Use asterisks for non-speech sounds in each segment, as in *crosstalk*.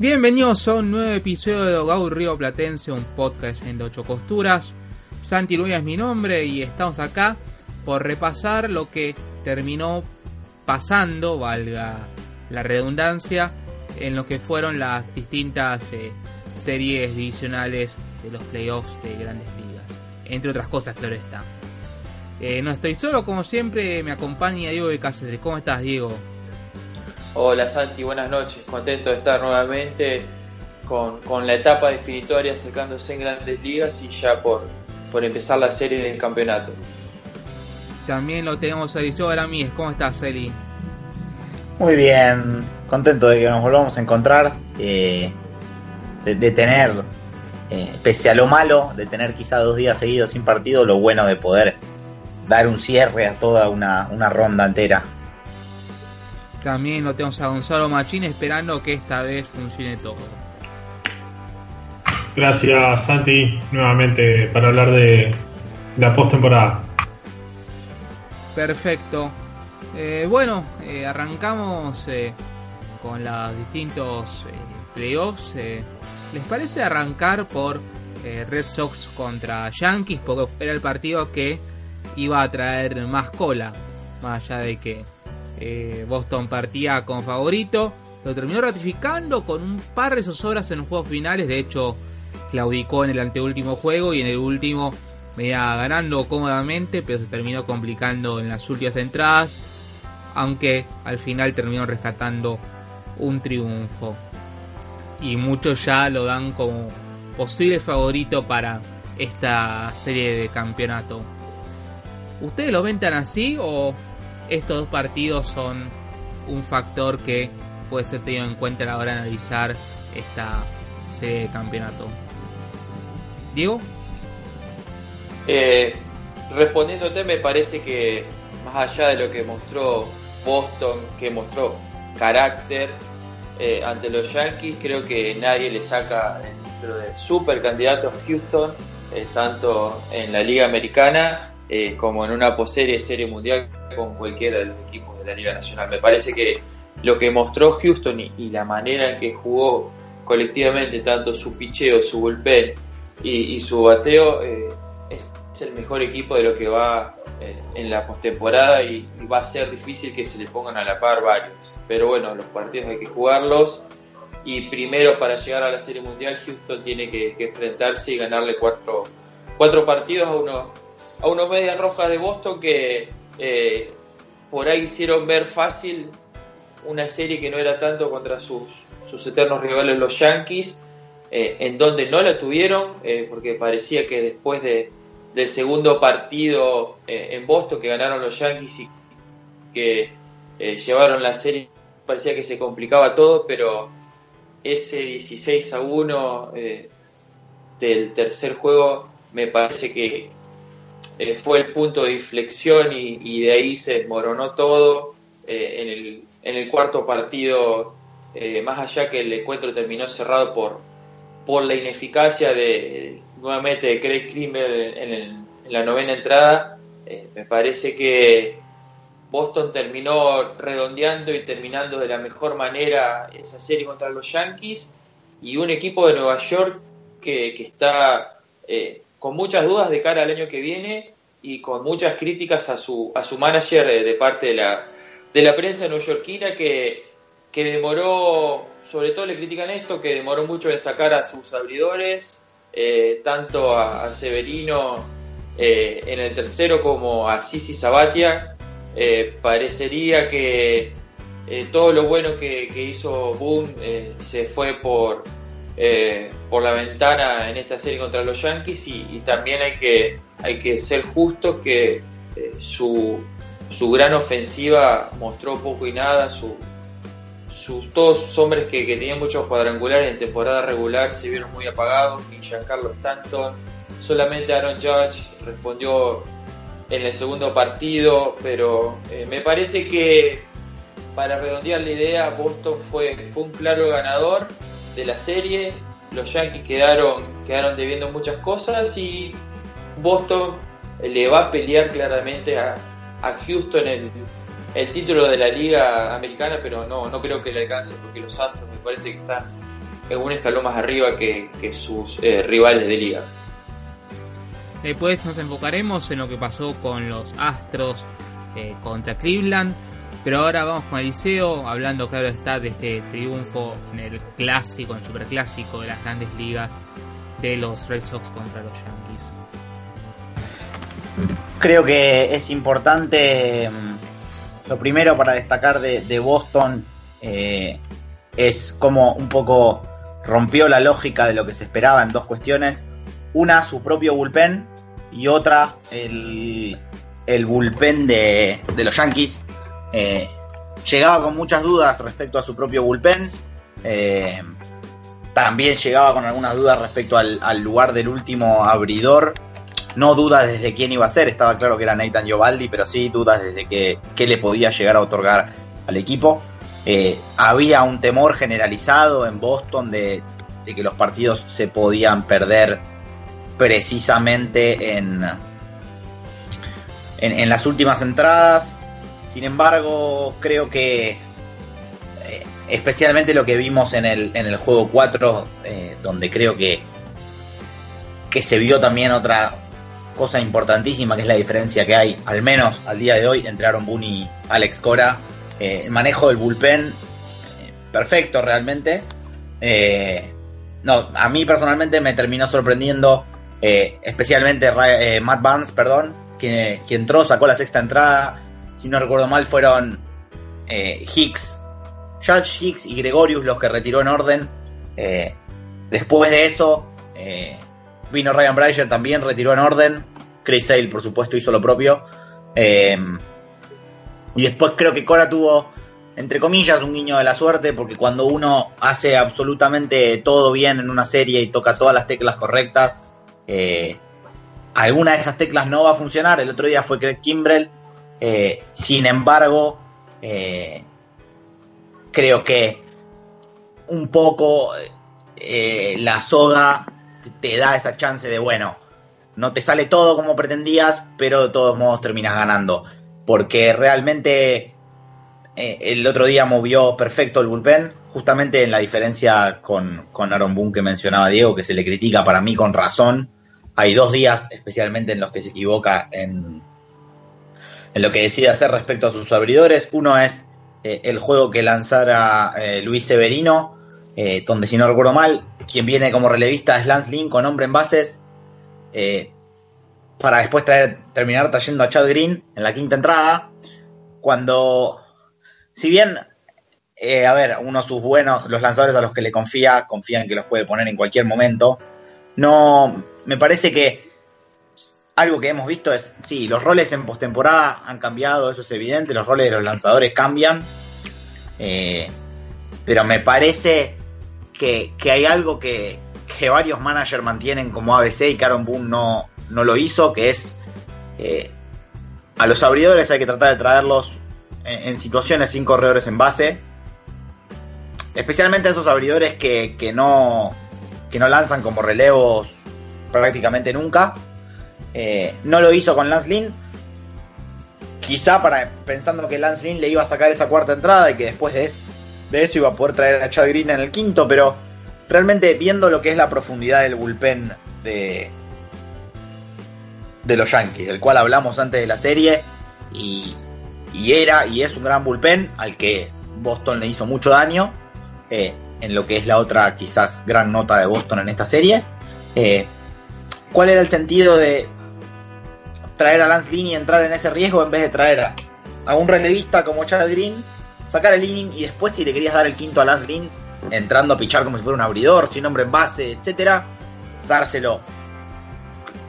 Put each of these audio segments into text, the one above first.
Bienvenidos a un nuevo episodio de Dogout Río Platense, un podcast en de ocho costuras. Santi Luis es mi nombre y estamos acá por repasar lo que terminó pasando, valga la redundancia, en lo que fueron las distintas eh, series divisionales de los playoffs de grandes ligas. Entre otras cosas, claro está. Eh, no estoy solo, como siempre, me acompaña Diego de Cáceres. ¿Cómo estás, Diego? Hola Santi, buenas noches. Contento de estar nuevamente con, con, la etapa definitoria acercándose en grandes ligas y ya por, por empezar la serie del campeonato. También lo tenemos a Eliseo Aramis. ¿Cómo estás, Eli? Muy bien, contento de que nos volvamos a encontrar, eh, de, de, tener, eh, pese a lo malo, de tener quizá dos días seguidos sin partido, lo bueno de poder dar un cierre a toda una, una ronda entera. También lo tenemos a Gonzalo Machín esperando que esta vez funcione todo. Gracias Santi, nuevamente para hablar de la postemporada. Perfecto. Eh, bueno, eh, arrancamos eh, con los distintos playoffs. ¿Les parece arrancar por Red Sox contra Yankees? Porque era el partido que iba a traer más cola. Más allá de que eh, Boston partía como favorito. Lo terminó ratificando con un par de zozobras en los juegos finales. De hecho, claudicó en el anteúltimo juego y en el último venía ganando cómodamente, pero se terminó complicando en las últimas entradas. Aunque al final terminó rescatando un triunfo. Y muchos ya lo dan como posible favorito para esta serie de campeonato. ¿Ustedes lo ven tan así o estos dos partidos son un factor que puede ser tenido en cuenta a la hora de analizar esta serie de campeonato. Diego? Eh, respondiéndote, me parece que más allá de lo que mostró Boston, que mostró carácter eh, ante los Yankees, creo que nadie le saca el título de super candidato a Houston, eh, tanto en la Liga Americana eh, como en una poserie serie mundial con cualquiera de los equipos de la Liga Nacional. Me parece que lo que mostró Houston y, y la manera en que jugó colectivamente tanto su picheo, su bullpen y, y su bateo eh, es, el mejor equipo de lo que va eh, en la postemporada y, va a ser difícil que se le pongan a la par varios. Pero bueno, los partidos hay que jugarlos y primero para llegar a la Serie Mundial Houston tiene que, enfrentarse y ganarle cuatro, cuatro partidos a unos a unos medias rojas de Boston que eh, por ahí hicieron ver fácil una serie que no era tanto contra sus, sus eternos rivales los Yankees, eh, en donde no la tuvieron, eh, porque parecía que después de, del segundo partido en Boston que ganaron los Yankees y que llevaron la serie, parecía que se complicaba todo, pero ese 16 a 1 eh, del tercer juego me parece que eh, fue el punto de inflexión y, de ahí se desmoronó todo. Eh, en, el, en, el, cuarto partido, eh, más allá que el encuentro terminó cerrado por, por la ineficacia de nuevamente de Craig Krimmer en, el, en la novena entrada, me parece que Boston terminó redondeando y terminando de la mejor manera esa serie contra los Yankees y un equipo de Nueva York que, que está eh, con muchas dudas de cara al año que viene y con muchas críticas a su, a su manager de, parte de la, de la prensa neoyorquina que, que demoró, sobre todo le critican esto, que demoró mucho en sacar a sus abridores, eh, tanto a, Severino eh, en el tercero como a Sisi Sabatia. Eh, parecería que eh, todo lo bueno que, hizo Boone se fue por, eh, por la ventana en esta serie contra los Yankees y, también hay que, hay que ser justos que su, su gran ofensiva mostró poco y nada, su, sus, todos sus hombres que, que, tenían muchos cuadrangulares en temporada regular se vieron muy apagados, ni Giancarlo Stanton, solamente Aaron Judge respondió en el segundo partido, pero eh, me parece que para redondear la idea, Boston fue, fue un claro ganador de la serie, los Yankees quedaron, quedaron debiendo muchas cosas y Boston le va a pelear claramente a, a Houston el, el título de la liga americana, pero no, no creo que le alcance porque los Astros me parece que están en un escalón más arriba que, que sus eh, rivales de liga. Después nos enfocaremos en lo que pasó con los Astros eh, contra Cleveland. Pero ahora vamos con Eliseo, hablando claro está de este triunfo en el clásico, en el superclásico de las grandes ligas de los Red Sox contra los Yankees. Creo que es importante, mm, lo primero para destacar de, Boston eh, es como un poco rompió la lógica de lo que se esperaba en dos cuestiones. Una, su propio bullpen y otra, el, el bullpen de, de los Yankees. Eh, llegaba con muchas dudas respecto a su propio bullpen. Eh, también llegaba con algunas dudas respecto al, lugar del último abridor. No dudas desde quién iba a ser, estaba claro que era Nathan Giovaldi, pero sí dudas desde que, le podía llegar a otorgar al equipo. Eh, había un temor generalizado en Boston de, que los partidos se podían perder precisamente en, en, en las últimas entradas. Sin embargo, creo que eh, especialmente lo que vimos en el, en el juego 4, eh, donde creo que, que se vio también otra cosa importantísima, que es la diferencia que hay, al menos al día de hoy, entre Aaron Boone y Alex Cora. Eh, el manejo del bullpen, perfecto realmente. No, a mí personalmente me terminó sorprendiendo, especialmente Matt Barnes, perdón, que, que entró, sacó la sexta entrada si no recuerdo mal, fueron eh, Hicks, Judge Hicks y Gregorius los que retiró en orden. Eh, después de eso, eh, vino Ryan Brasher también, retiró en orden. Chris Sale, por supuesto, hizo lo propio. y después creo que Cora tuvo, entre comillas, un guiño de la suerte, porque cuando uno hace absolutamente todo bien en una serie y toca todas las teclas correctas, alguna de esas teclas no va a funcionar. El otro día fue Craig Kimbrell eh, sin embargo, eh, creo que un poco eh, la soga te da esa chance de, bueno, no te sale todo como pretendías, pero de todos modos terminas ganando. Porque realmente el otro día movió perfecto el bullpen, justamente en la diferencia con, con Aaron Boone que mencionaba Diego, que se le critica para mí con razón. Hay dos días especialmente en los que se equivoca en, en lo que decide hacer respecto a sus abridores. Uno es eh, el juego que lanzara eh, Luis Severino, eh, donde si no recuerdo mal, quien viene como relevista es Lance Lynn con hombre en bases, para después traer, terminar trayendo a Chad Green en la quinta entrada, cuando, si bien, a ver, uno de sus buenos, los lanzadores a los que le confía, confían que los puede poner en cualquier momento, no, me parece que algo que hemos visto es, sí, los roles en postemporada han cambiado, eso es evidente, los roles de los lanzadores cambian, eh, pero me parece que, que hay algo que, que, varios managers mantienen como ABC y Karen Boone no, no lo hizo, que es eh, a los abridores hay que tratar de traerlos en, en, situaciones sin corredores en base, especialmente a esos abridores que, que, no, que no lanzan como relevos prácticamente nunca. Eh, no lo hizo con Lance Lynn. Quizá para, pensando que Lance Lynn le iba a sacar esa cuarta entrada y que después de eso, de eso iba a poder traer a Chad Green en el quinto, pero realmente viendo lo que es la profundidad del bullpen de, de los Yankees, del cual hablamos antes de la serie, y, y era y es un gran bullpen al que Boston le hizo mucho daño, eh, en lo que es la otra quizás gran nota de Boston en esta serie. Eh, ¿Cuál era el sentido de, traer a Lance Green y entrar en ese riesgo en vez de traer a, un relevista como Chad Green, sacar el inning y después si le querías dar el quinto a Lance Green, entrando a pichar como si fuera un abridor, sin hombre en base, etcétera, dárselo.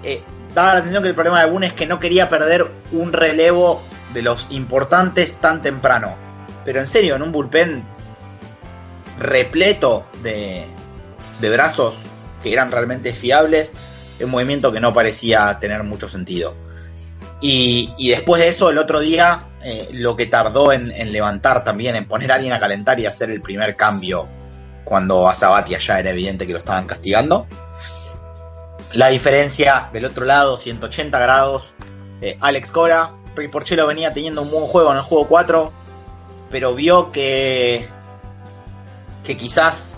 Eh, daba la atención que el problema de Boone es que no quería perder un relevo de los importantes tan temprano. Pero en serio, en un bullpen repleto de, de brazos que eran realmente fiables, un movimiento que no parecía tener mucho sentido. Y, después de eso, el otro día, eh, lo que tardó en, en, levantar también, en poner a alguien a calentar y hacer el primer cambio cuando a Sabatia ya era evidente que lo estaban castigando. La diferencia del otro lado, 180 grados. Eh, Alex Cora, Rick Porcello venía teniendo un buen juego en el juego 4, pero vio que, que quizás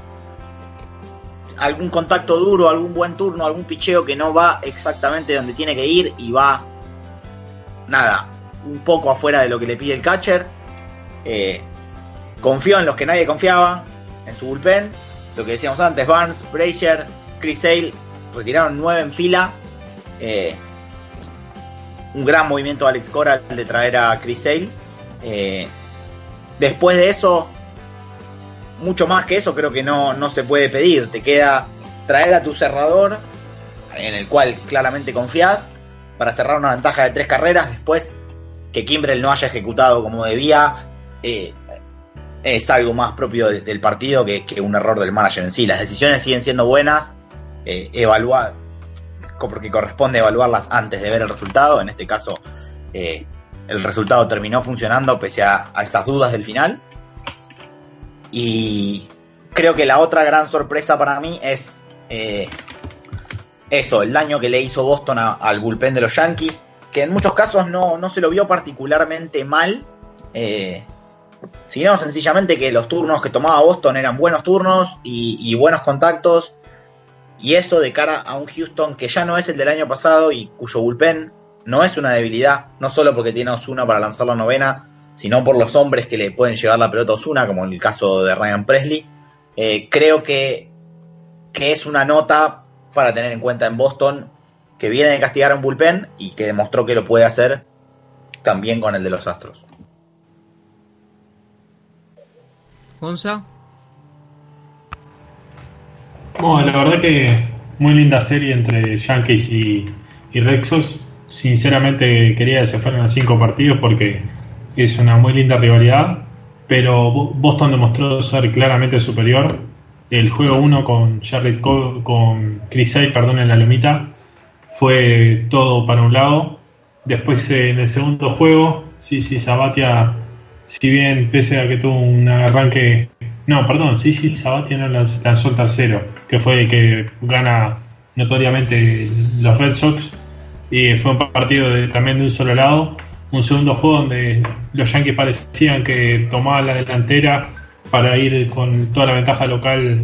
algún contacto duro, algún buen turno, algún picheo que no va exactamente donde tiene que ir y va, nada, un poco afuera de lo que le pide el catcher. Eh, confió en los que nadie confiaba, en su bullpen. Lo que decíamos antes, Barnes, Brazier, Chris Sale retiraron nueve en fila. Eh, un gran movimiento de Alex Cora de traer a Chris Sale. Eh, después de eso, mucho más que eso creo que no, no se puede pedir. Te queda traer a tu cerrador, en el cual claramente confías, para cerrar una ventaja de tres carreras. Después que Kimbrel no haya ejecutado como debía, eh, es algo más propio de, del partido que, que, un error del manager en sí. Las decisiones siguen siendo buenas, eh, evaluar, porque corresponde evaluarlas antes de ver el resultado. En este caso, eh, el resultado terminó funcionando pese a, a esas dudas del final. Y creo que la otra gran sorpresa para mí es eh, eso, el daño que le hizo Boston al bullpen de los Yankees, que en muchos casos no, no se lo vio particularmente mal, eh, sino sencillamente que los turnos que tomaba Boston eran buenos turnos y, y, buenos contactos, y eso de cara a un Houston que ya no es el del año pasado y cuyo bullpen no es una debilidad, no solo porque tiene a Osuna para lanzar la novena, sino por los hombres que le pueden llevar la pelota a Osuna, como en el caso de Ryan Presley. Eh, creo que, que, es una nota para tener en cuenta en Boston, que viene de castigar a un bullpen y que demostró que lo puede hacer también con el de los Astros. Gonza. Bueno, la verdad que muy linda serie entre Yankees y, y Red Sox. Sinceramente quería que se fueran a cinco partidos porque es una muy linda rivalidad, pero Boston demostró ser claramente superior. El juego 1 con Cole, con Chris Sale, perdón, en la lomita, fue todo para un lado. Después en el segundo juego, sí, sí, Sabatia, si bien pese a que tuvo un arranque, no, perdón, sí, sí, Sabatia no lanzó el tercero, que fue el que gana notoriamente los Red Sox, y fue un partido de, también de un solo lado un segundo juego donde los Yankees parecían que tomaban la delantera para ir con toda la ventaja local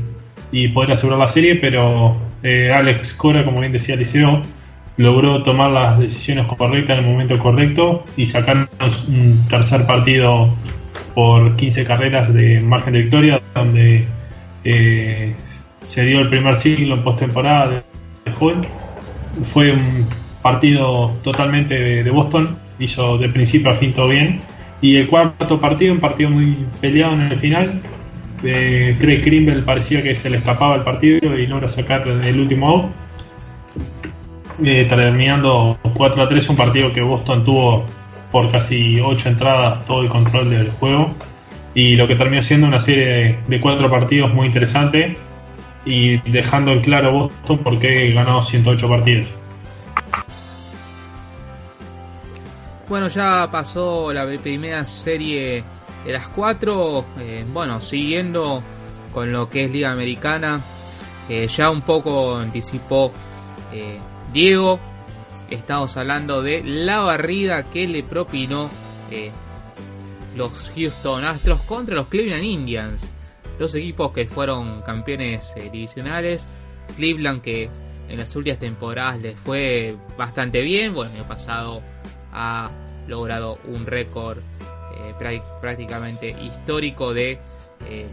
y poder asegurar la serie, pero eh, Alex Cora, como bien decía Liceo, logró tomar las decisiones correctas en el momento correcto y sacarnos un tercer partido por 15 carreras de margen de victoria, donde eh, se dio el primer siglo en postemporada de Hall. Fue un partido totalmente de Boston, hizo de principio a fin todo bien. Y el cuarto partido, un partido muy peleado en el final. Eh, Craig Krimble parecía que se le escapaba el partido y logra sacar el último out. Eh, terminando 4 a 3, un partido que Boston tuvo por casi 8 entradas todo el control del juego. Y lo que terminó siendo una serie de, de cuatro partidos muy interesante y dejando en claro Boston por qué ganó 108 partidos. Bueno, ya pasó la primera serie de las cuatro. Eh, bueno, siguiendo con lo que es Liga Americana, eh, ya un poco anticipó eh, Diego. Estamos hablando de la barrida que le propinó los Houston Astros contra los Cleveland Indians. Dos equipos que fueron campeones divisionales. Cleveland que en las últimas temporadas les fue bastante bien. Bueno, el pasado ha logrado un récord eh, prácticamente histórico de eh,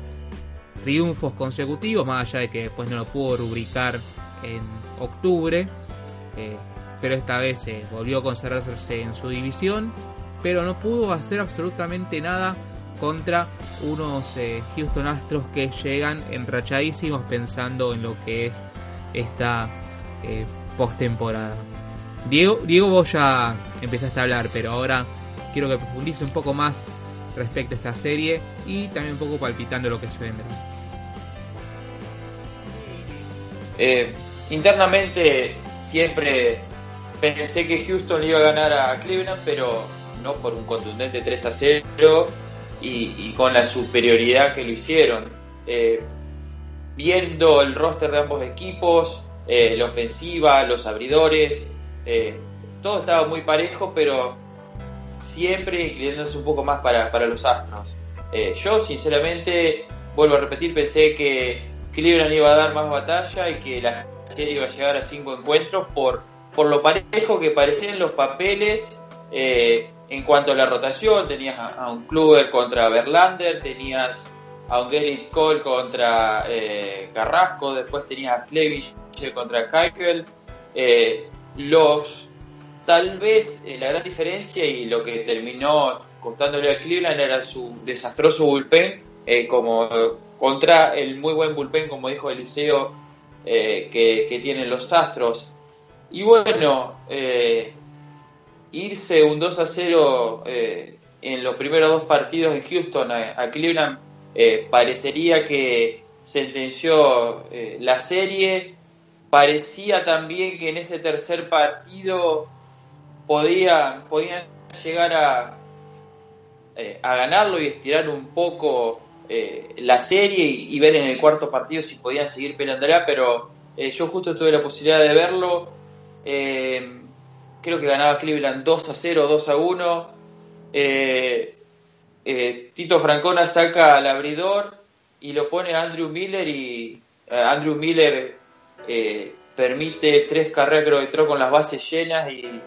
triunfos consecutivos, más allá de que después no lo pudo rubricar en octubre, eh, pero esta vez volvió a conservarse en su división, pero no pudo hacer absolutamente nada contra unos Houston Astros que llegan enrachadísimos pensando en lo que es esta postemporada. Diego, Diego, vos ya empezaste a hablar, pero ahora quiero que profundice un poco más respecto a esta serie y también un poco palpitando lo que se vendrá. Eh, internamente siempre pensé que Houston iba a ganar a Cleveland, pero no por un contundente 3 a 0 y, con la superioridad que lo hicieron. Eh, viendo el roster de ambos equipos, eh, la ofensiva, los abridores, todo estaba muy parejo, pero siempre inclinándose un poco más para, para los Astros. yo, sinceramente, vuelvo a repetir, pensé que Cleveland iba a dar más batalla y que la serie iba a llegar a cinco encuentros por, por lo parejo que parecían los papeles eh, en cuanto a la rotación. Tenías a, un Kluber contra Verlander, tenías a un Gerrit Cole contra eh, Carrasco, después tenías a Clevich contra Keitel. Eh, los tal vez la gran diferencia y lo que terminó costándole a Cleveland era su desastroso bullpen como contra el muy buen bullpen como dijo Eliseo eh, que, tienen los Astros. Y bueno, eh, irse un 2 a 0 eh, en los primeros dos partidos en Houston a, Cleveland parecería que sentenció la serie. Parecía también que en ese tercer partido podían, podían llegar a, a ganarlo y estirar un poco eh, la serie y, ver en el cuarto partido si podían seguir peleándola, pero eh, yo justo tuve la posibilidad de verlo. Eh, creo que ganaba Cleveland 2 a 0, 2 a 1. Tito Francona saca al abridor y lo pone a Andrew Miller y Andrew Miller permite tres carreras creo que entró con las bases llenas y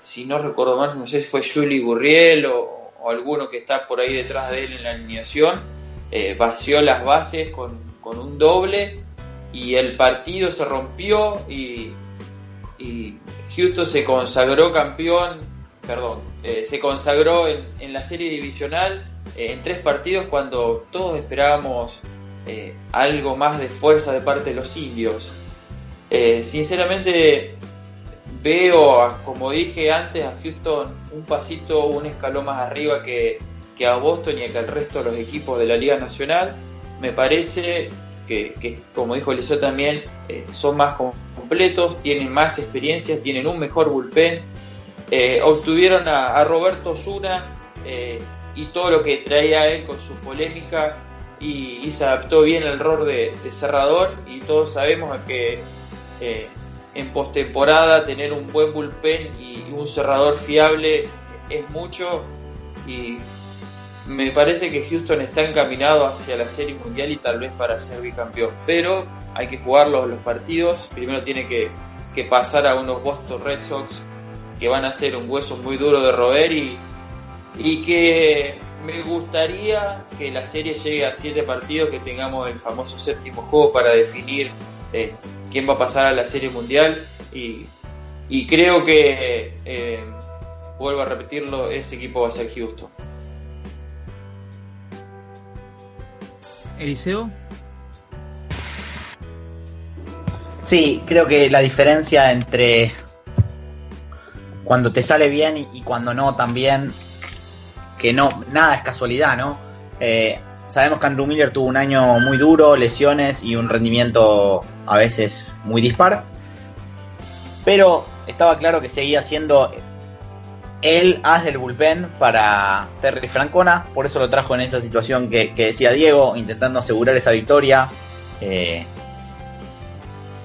si no recuerdo mal, no sé si fue Julie Gurriel o, alguno que está por ahí detrás de él en la alineación, eh, vació las bases con, un doble y el partido se rompió y, Houston se consagró campeón, perdón, eh, se consagró en, la serie divisional eh, en tres partidos cuando todos esperábamos algo más de fuerza de parte de los indios. sinceramente veo, como dije antes, a Houston un pasito, un escalón más arriba que, a Boston y que al resto de los equipos de la Liga Nacional. Me parece que, como dijo Eliseo también, eh, son más completos, tienen más experiencia, tienen un mejor bullpen. Eh, obtuvieron a, Roberto Zuna eh, y todo lo que traía él con su polémica y, se adaptó bien al rol de, cerrador y todos sabemos que en postemporada tener un buen bullpen y un cerrador fiable es mucho y me parece que Houston está encaminado hacia la Serie Mundial y tal vez para ser bicampeón, pero hay que jugar los, partidos, primero tiene que, pasar a unos Boston Red Sox que van a ser un hueso muy duro de roer y, y que me gustaría que la serie llegue a siete partidos, que tengamos el famoso séptimo juego para definir eh, quién va a pasar a la Serie Mundial y, creo que, eh, vuelvo a repetirlo, ese equipo va a ser Houston. Eliseo. Sí, creo que la diferencia entre cuando te sale bien y, cuando no también, que no, nada es casualidad, ¿no? Eh, sabemos que Andrew Miller tuvo un año muy duro, lesiones y un rendimiento a veces muy dispar pero estaba claro que seguía siendo el as del bullpen para Terry Francona, por eso lo trajo en esa situación que, decía Diego, intentando asegurar esa victoria. Eh,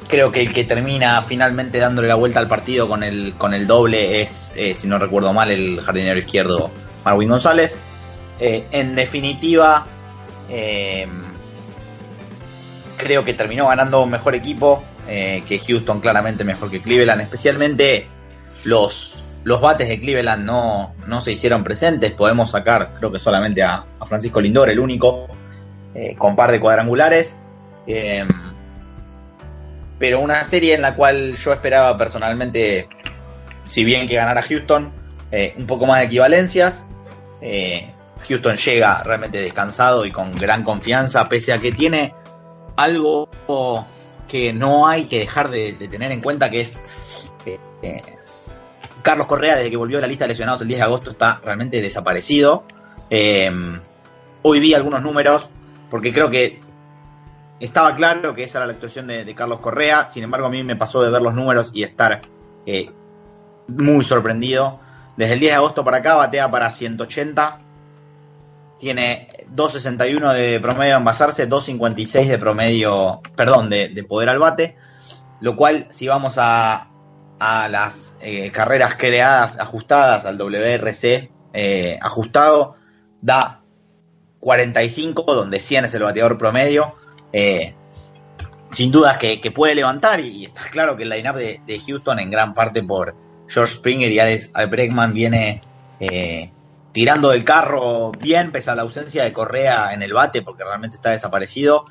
creo que el que termina finalmente dándole la vuelta al partido con el, con el doble es, eh, si no recuerdo mal, el jardinero izquierdo Marwin González. Eh, en definitiva, creo que terminó ganando mejor equipo. Eh, que Houston claramente mejor que Cleveland, especialmente los, los bates de Cleveland no, no se hicieron presentes, podemos sacar creo que solamente a, Francisco Lindor, el único, eh, con par de cuadrangulares. Eh, pero una serie en la cual yo esperaba personalmente, si bien que ganara Houston, un poco más de equivalencias. Houston llega realmente descansado y con gran confianza, pese a que tiene algo que no hay que dejar de, tener en cuenta que es eh, eh, Carlos Correa desde que volvió a la lista de lesionados el 10 de agosto está realmente desaparecido. Eh, hoy vi algunos números porque creo que estaba claro que esa era la actuación de, Carlos Correa, sin embargo a mí me pasó de ver los números y estar eh, muy sorprendido. Desde el 10 de agosto para acá batea para 180, tiene 2.61 de promedio en basarse, 2.56 de promedio, perdón, de, poder al bate, lo cual si vamos a, a las eh, carreras creadas, ajustadas al WRC eh, ajustado, da 45, donde 100 es el bateador promedio. Eh, sin dudas que, puede levantar y, está claro que el line-up de, Houston en gran parte por George Springer y Alex Bregman viene eh, tirando del carro bien pese a la ausencia de Correa en el bate porque realmente está desaparecido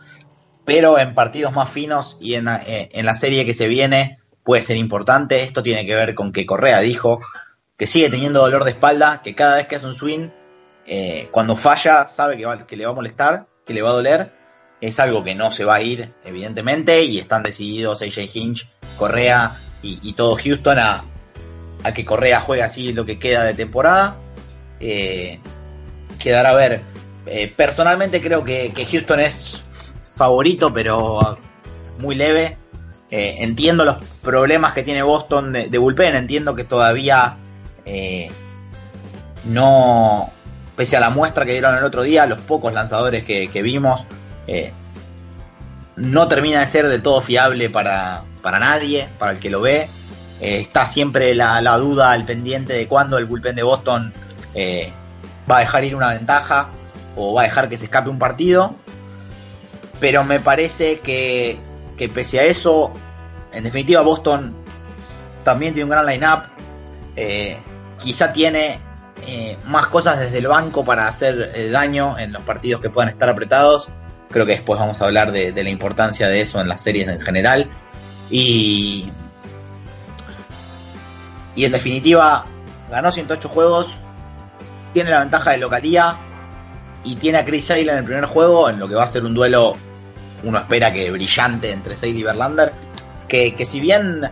pero en partidos más finos y en, eh, en la serie que se viene puede ser importante esto tiene que ver con que Correa dijo que sigue teniendo dolor de espalda que cada vez que hace un swing eh, cuando falla sabe que, le va a molestar, que le va a doler. Es algo que no se va a ir, evidentemente, y están decididos AJ Hinch, Correa y, todo Houston a, que Correa juegue así lo que queda de temporada. Eh, quedará a ver. Eh, personalmente creo que, Houston es favorito, pero muy leve. entiendo los problemas que tiene Boston de, de bullpen, entiendo que todavía no, pese a la muestra que dieron el otro día, los pocos lanzadores que, vimos, eh, no termina de ser del todo fiable para, nadie, para el que lo ve. Eh, está siempre la, duda al pendiente de cuándo el bullpen de Boston eh, va a dejar ir una ventaja o va a dejar que se escape un partido. Pero me parece que, que pese a eso, en definitiva Boston también tiene un gran line-up. quizá tiene eh, más cosas desde el banco para hacer eh, daño en los partidos que puedan estar apretados. Creo que después vamos a hablar de, la importancia de eso en las series en general. Y, y en definitiva, ganó 108 juegos, tiene la ventaja de localía y tiene a Chris Sale en el primer juego, en lo que va a ser un duelo, uno espera que brillante entre Sale y Verlander. Que, si bien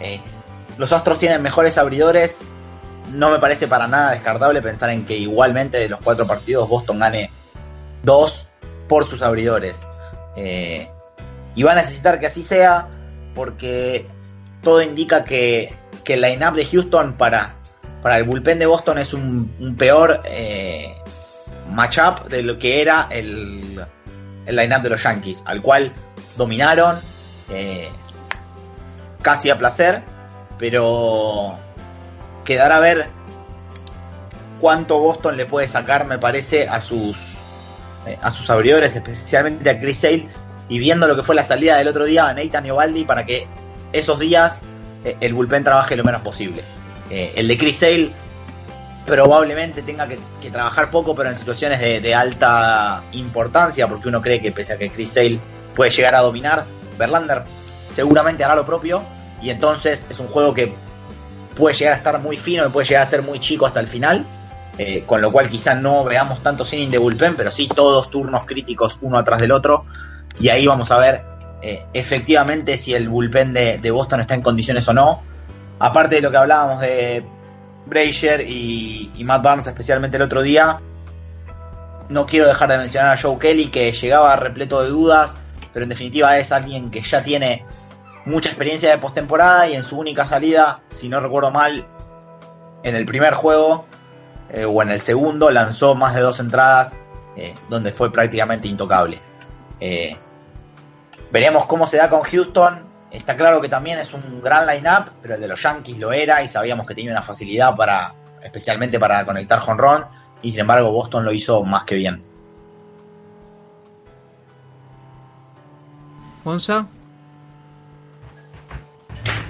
eh, los Astros tienen mejores abridores, no me parece para nada descartable pensar en que igualmente de los cuatro partidos Boston gane dos por sus abridores. Eh, y va a necesitar que así sea porque todo indica que, que el line-up de Houston para, para el bullpen de Boston es un, peor eh, matchup de lo que era el, el line-up de los Yankees, al cual dominaron eh, casi a placer, pero quedará a ver cuánto Boston le puede sacar, me parece, a sus eh, a sus abridores, especialmente a Chris Sale, y viendo lo que fue la salida del otro día a Nathan Eovaldi para que esos días eh, el bullpen trabaje lo menos posible. Eh, el de Chris Sale probablemente tenga que, trabajar poco, pero en situaciones de, alta importancia, porque uno cree que pese a que Chris Sale puede llegar a dominar, Verlander seguramente hará lo propio, y entonces es un juego que puede llegar a estar muy fino y puede llegar a ser muy chico hasta el final. Eh, con lo cual quizá no veamos tanto inning de bullpen, pero sí todos turnos críticos uno atrás del otro. Y ahí vamos a ver eh, efectivamente si el bullpen de, Boston está en condiciones o no. Aparte de lo que hablábamos de Brazier y, Matt Barnes, especialmente el otro día, no quiero dejar de mencionar a Joe Kelly, que llegaba repleto de dudas, pero en definitiva es alguien que ya tiene mucha experiencia de postemporada y en su única salida, si no recuerdo mal, en el primer juego eh, o en el segundo lanzó más de dos entradas eh, donde fue prácticamente intocable. Veremos cómo se da con Houston. Está claro que también es un gran line-up, pero el de los Yankees lo era y sabíamos que tenía una facilidad para, especialmente para conectar Ron y sin embargo Boston lo hizo más que bien. Monza.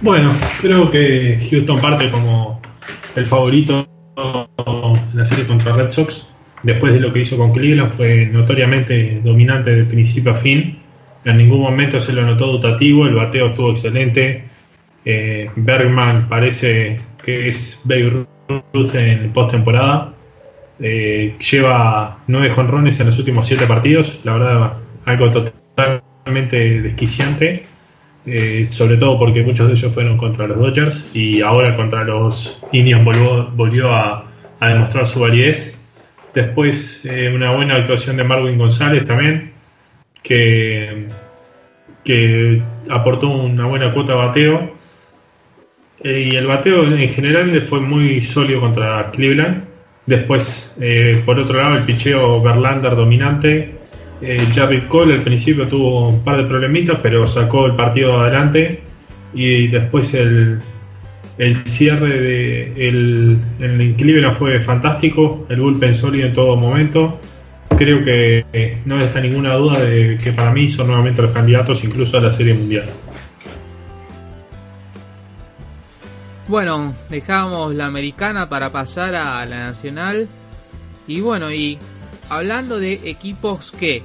Bueno, creo que Houston parte como el favorito en la serie contra Red Sox. Después de lo que hizo con Cleveland, fue notoriamente dominante de principio a fin. En ningún momento se lo notó dotativo, el bateo estuvo excelente. Eh, Bergman parece que es Babe Ruth en postemporada. Eh, lleva nueve jonrones en los últimos siete partidos, la verdad, algo totalmente desquiciante. Eh, sobre todo porque muchos de ellos fueron contra los Dodgers y ahora contra los Indians volvió, a, demostrar su validez. Después una buena actuación de Marvin González también. Que, que aportó una buena cuota de bateo. Eh, y el bateo en general fue muy sólido contra Cleveland. Después, eh, por otro lado, el picheo Verlander dominante. Eh, Cole al principio tuvo un par de problemitas, pero sacó el partido adelante. Y después el, el cierre de el, en Cleveland fue fantástico. El bullpen sólido en todo momento. Creo que eh, no deja ninguna duda de que para mí son nuevamente los candidatos incluso a la Serie Mundial. Bueno, dejamos la americana para pasar a la nacional. Y bueno, y hablando de equipos que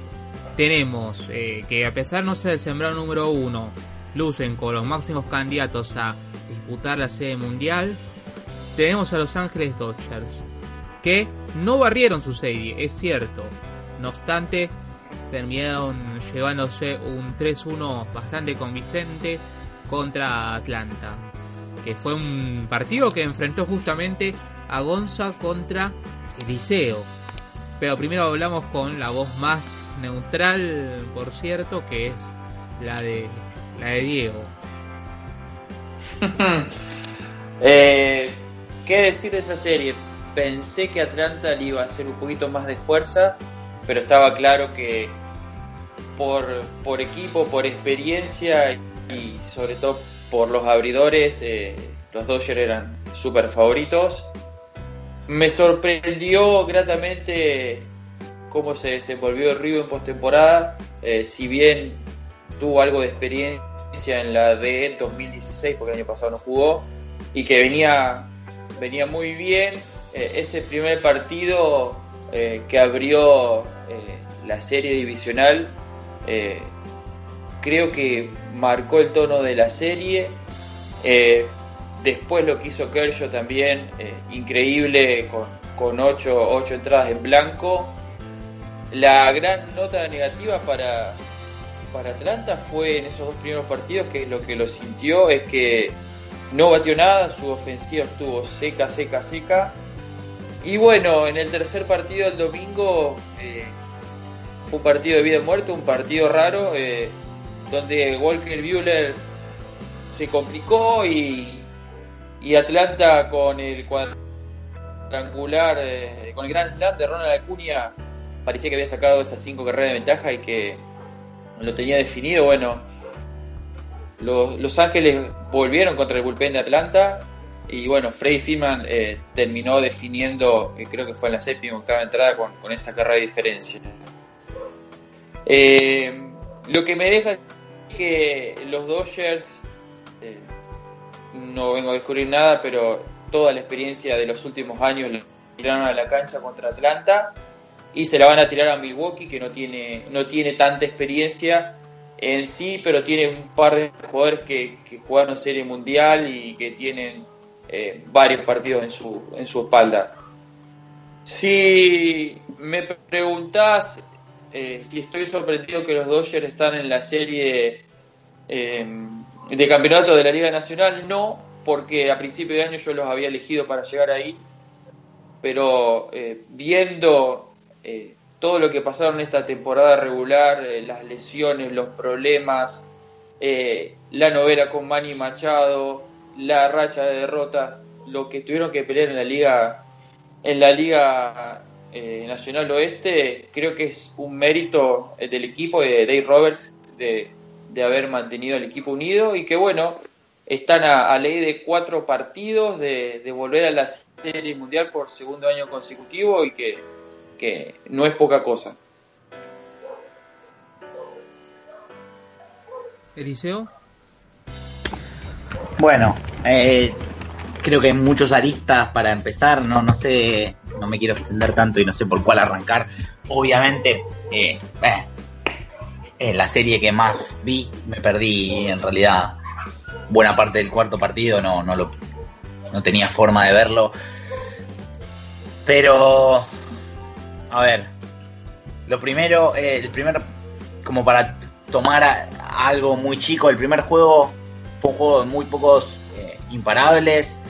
tenemos, eh, que a pesar no ser el sembrado número uno, lucen con los máximos candidatos a disputar la serie mundial, tenemos a Los Ángeles Dodgers, que no barrieron su serie, es cierto. No obstante, terminaron llevándose un 3-1 bastante convincente contra Atlanta que fue un partido que enfrentó justamente a Gonza contra Eliseo. Pero primero hablamos con la voz más neutral, por cierto, que es la de la de Diego. *laughs* eh, ¿Qué decir de esa serie? Pensé que Atlanta le iba a hacer un poquito más de fuerza, pero estaba claro que por, por equipo, por experiencia y sobre todo por los abridores, eh, los Dodgers eran súper favoritos. Me sorprendió gratamente cómo se desenvolvió el Río en postemporada. Eh, si bien tuvo algo de experiencia en la de 2016, porque el año pasado no jugó, y que venía, venía muy bien, eh, ese primer partido que abrió la serie divisional creo que marcó el tono de la serie. Eh, después lo que hizo Kershaw también, eh, increíble, con, con ocho, entradas en blanco. La gran nota negativa para, para Atlanta fue en esos dos primeros partidos que lo que lo sintió es que no batió nada, su ofensiva estuvo seca, seca, seca. Y bueno, en el tercer partido del domingo eh, fue un partido de vida y muerte, un partido raro donde Walker Buehler se complicó y, Atlanta con el cuadrangular, eh, con el gran slam de Ronald Acuña, parecía que había sacado esas cinco carreras de ventaja y que lo tenía definido. Bueno, los, Ángeles volvieron contra el bullpen de Atlanta y bueno, Freddy Freeman eh, terminó definiendo, eh, creo que fue en la séptima o octava entrada con, con esa carrera de diferencia. lo que me deja que los Dodgers, eh, no vengo a descubrir nada, pero toda la experiencia de los últimos años la tiraron a la cancha contra Atlanta y se la van a tirar a Milwaukee, que no tiene, no tiene tanta experiencia en sí, pero tiene un par de jugadores que jugaron Serie Mundial y que tienen eh, varios partidos en su, en su espalda. Si me preguntás eh, si estoy sorprendido que los Dodgers están en la serie eh, de campeonato de la Liga Nacional, no, porque a principio de año yo los había elegido para llegar ahí, pero viendo todo lo que pasaron esta temporada regular, las lesiones, los problemas, la novela con Manny Machado, la racha de derrotas, lo que tuvieron que pelear en la liga en la liga eh, Nacional Oeste, creo que es un mérito eh, del equipo de Dave Roberts de, haber mantenido el equipo unido y que bueno, están a, ley de cuatro partidos de, volver a la serie mundial por segundo año consecutivo y que, que no es poca cosa. Eliseo. Bueno, eh, creo que hay muchos aristas para empezar, no, no sé, no me quiero extender tanto y no sé por cuál arrancar. Obviamente, eh, eh, la serie que más vi, me perdí en realidad buena parte del cuarto partido, no, no, lo, no tenía forma de verlo. Pero, a ver, lo primero, eh, el primer, como para tomar algo muy chico, el primer juego fue un juego de muy pocos imparables,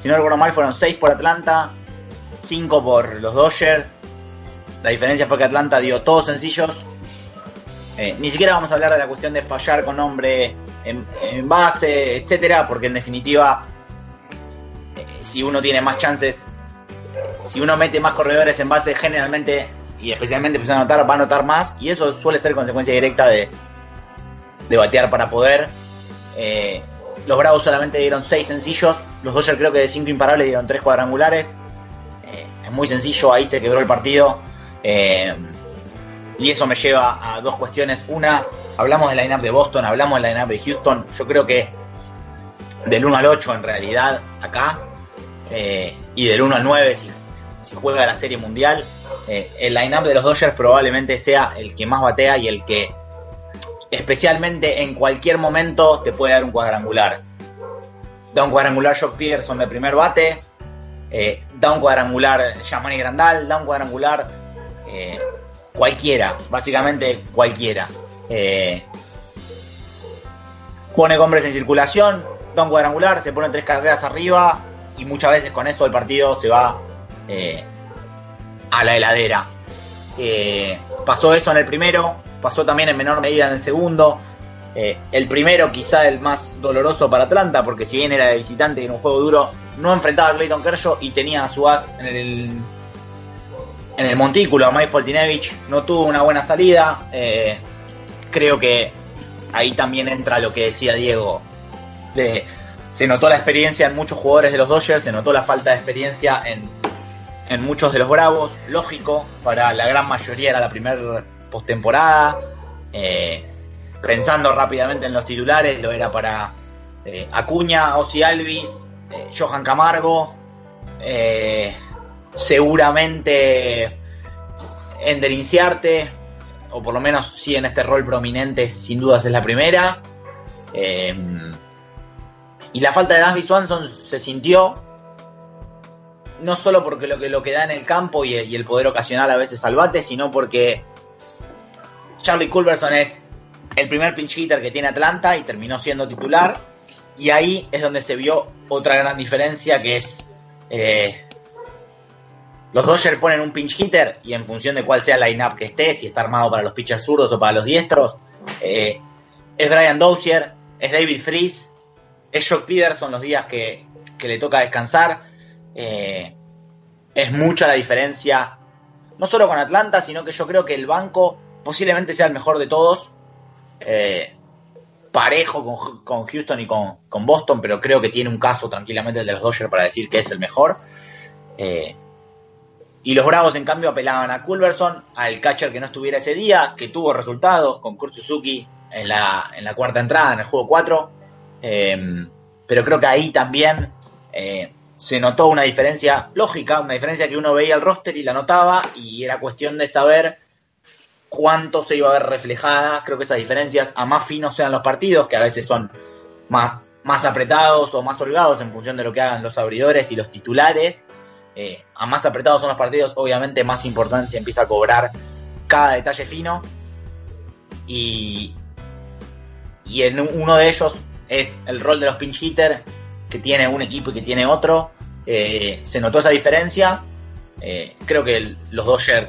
si no recuerdo mal, fueron 6 por Atlanta, 5 por los Dodgers. La diferencia fue que Atlanta dio todos sencillos. Eh, ni siquiera vamos a hablar de la cuestión de fallar con hombre en, base, etcétera, porque en definitiva, eh, si uno tiene más chances, si uno mete más corredores en base, generalmente y especialmente empieza a anotar, va a anotar más, y eso suele ser consecuencia directa de, de batear para poder. Eh, los Bravos solamente dieron 6 sencillos, los Dodgers creo que de 5 imparables dieron 3 cuadrangulares. es muy sencillo, ahí se quebró el partido. Y eso me lleva a dos cuestiones. Una, hablamos del line-up de Boston, hablamos del line-up de Houston. Yo creo que del 1 al 8 en realidad acá, eh, y del 1 al 9 si, juega la Serie Mundial, eh, el line-up de los Dodgers probablemente sea el que más batea y el que especialmente en cualquier momento te puede dar un cuadrangular. Da un cuadrangular Jock Peterson de primer bate, eh, da un cuadrangular Yamani Grandal, da un cuadrangular cualquiera, básicamente cualquiera. Eh, pone hombres en circulación, da un cuadrangular, se ponen tres carreras arriba y muchas veces con eso el partido se va eh, a la heladera. Eh, pasó eso en el primero, pasó también en menor medida en el segundo. el primero quizá el más doloroso para Atlanta, porque si bien era de visitante y en un juego duro, no enfrentaba a Clayton Kershaw y tenía a su as en el en el montículo a Mike Foltinevich no tuvo una buena salida. Eh, creo que ahí también entra lo que decía Diego. Se notó la experiencia en muchos jugadores de los Dodgers, se notó la falta de experiencia en, en muchos de los Bravos. Lógico, para la gran mayoría era la primera postemporada. Eh, pensando rápidamente en los titulares, lo era para eh, Acuña, Ozzy Alvis, Johan Camargo. Eh, seguramente Ender Inciarte, o por lo menos sí en este rol prominente, sin dudas es la primera. Eh, y la falta de Dansby Swanson se sintió no solo porque lo que, lo que da en el campo y, el poder ocasional a veces al bate, sino porque Charlie Culberson es el primer pinch hitter que tiene Atlanta y terminó siendo titular. Y ahí es donde se vio otra gran diferencia que es eh, los Dodgers ponen un pinch hitter y en función de cuál sea el line-up que esté, si está armado para los pitchers zurdos o para los diestros, eh, es Brian Dozier, es David Freeze, es Jock Peterson los días que, le toca descansar. Eh, es mucha la diferencia, no solo con Atlanta, sino que yo creo que el banco posiblemente sea el mejor de todos. Eh, parejo con, Houston y con, con, Boston, pero creo que tiene un caso tranquilamente el de los Dodgers para decir que es el mejor. Y los Bravos, en cambio, apelaban a Culverson, al catcher que no estuviera ese día, que tuvo resultados con Kurt Suzuki en la, en la cuarta entrada, en el juego 4. Em, pero creo que ahí también eh, se notó una diferencia lógica, una diferencia que uno veía el roster y la notaba, y era cuestión de saber cuánto se iba a ver reflejada. Creo que esas diferencias, a más finos sean los partidos, que a veces son más, más apretados o más holgados en función de lo que hagan los abridores y los titulares, eh, a más apretados son los partidos, obviamente más importancia empieza a cobrar cada detalle fino. Y, y en uno de ellos es el rol de los pinch hitter, que tiene un equipo y que tiene otro. Eh, se notó esa diferencia. Eh, creo que los Dodgers.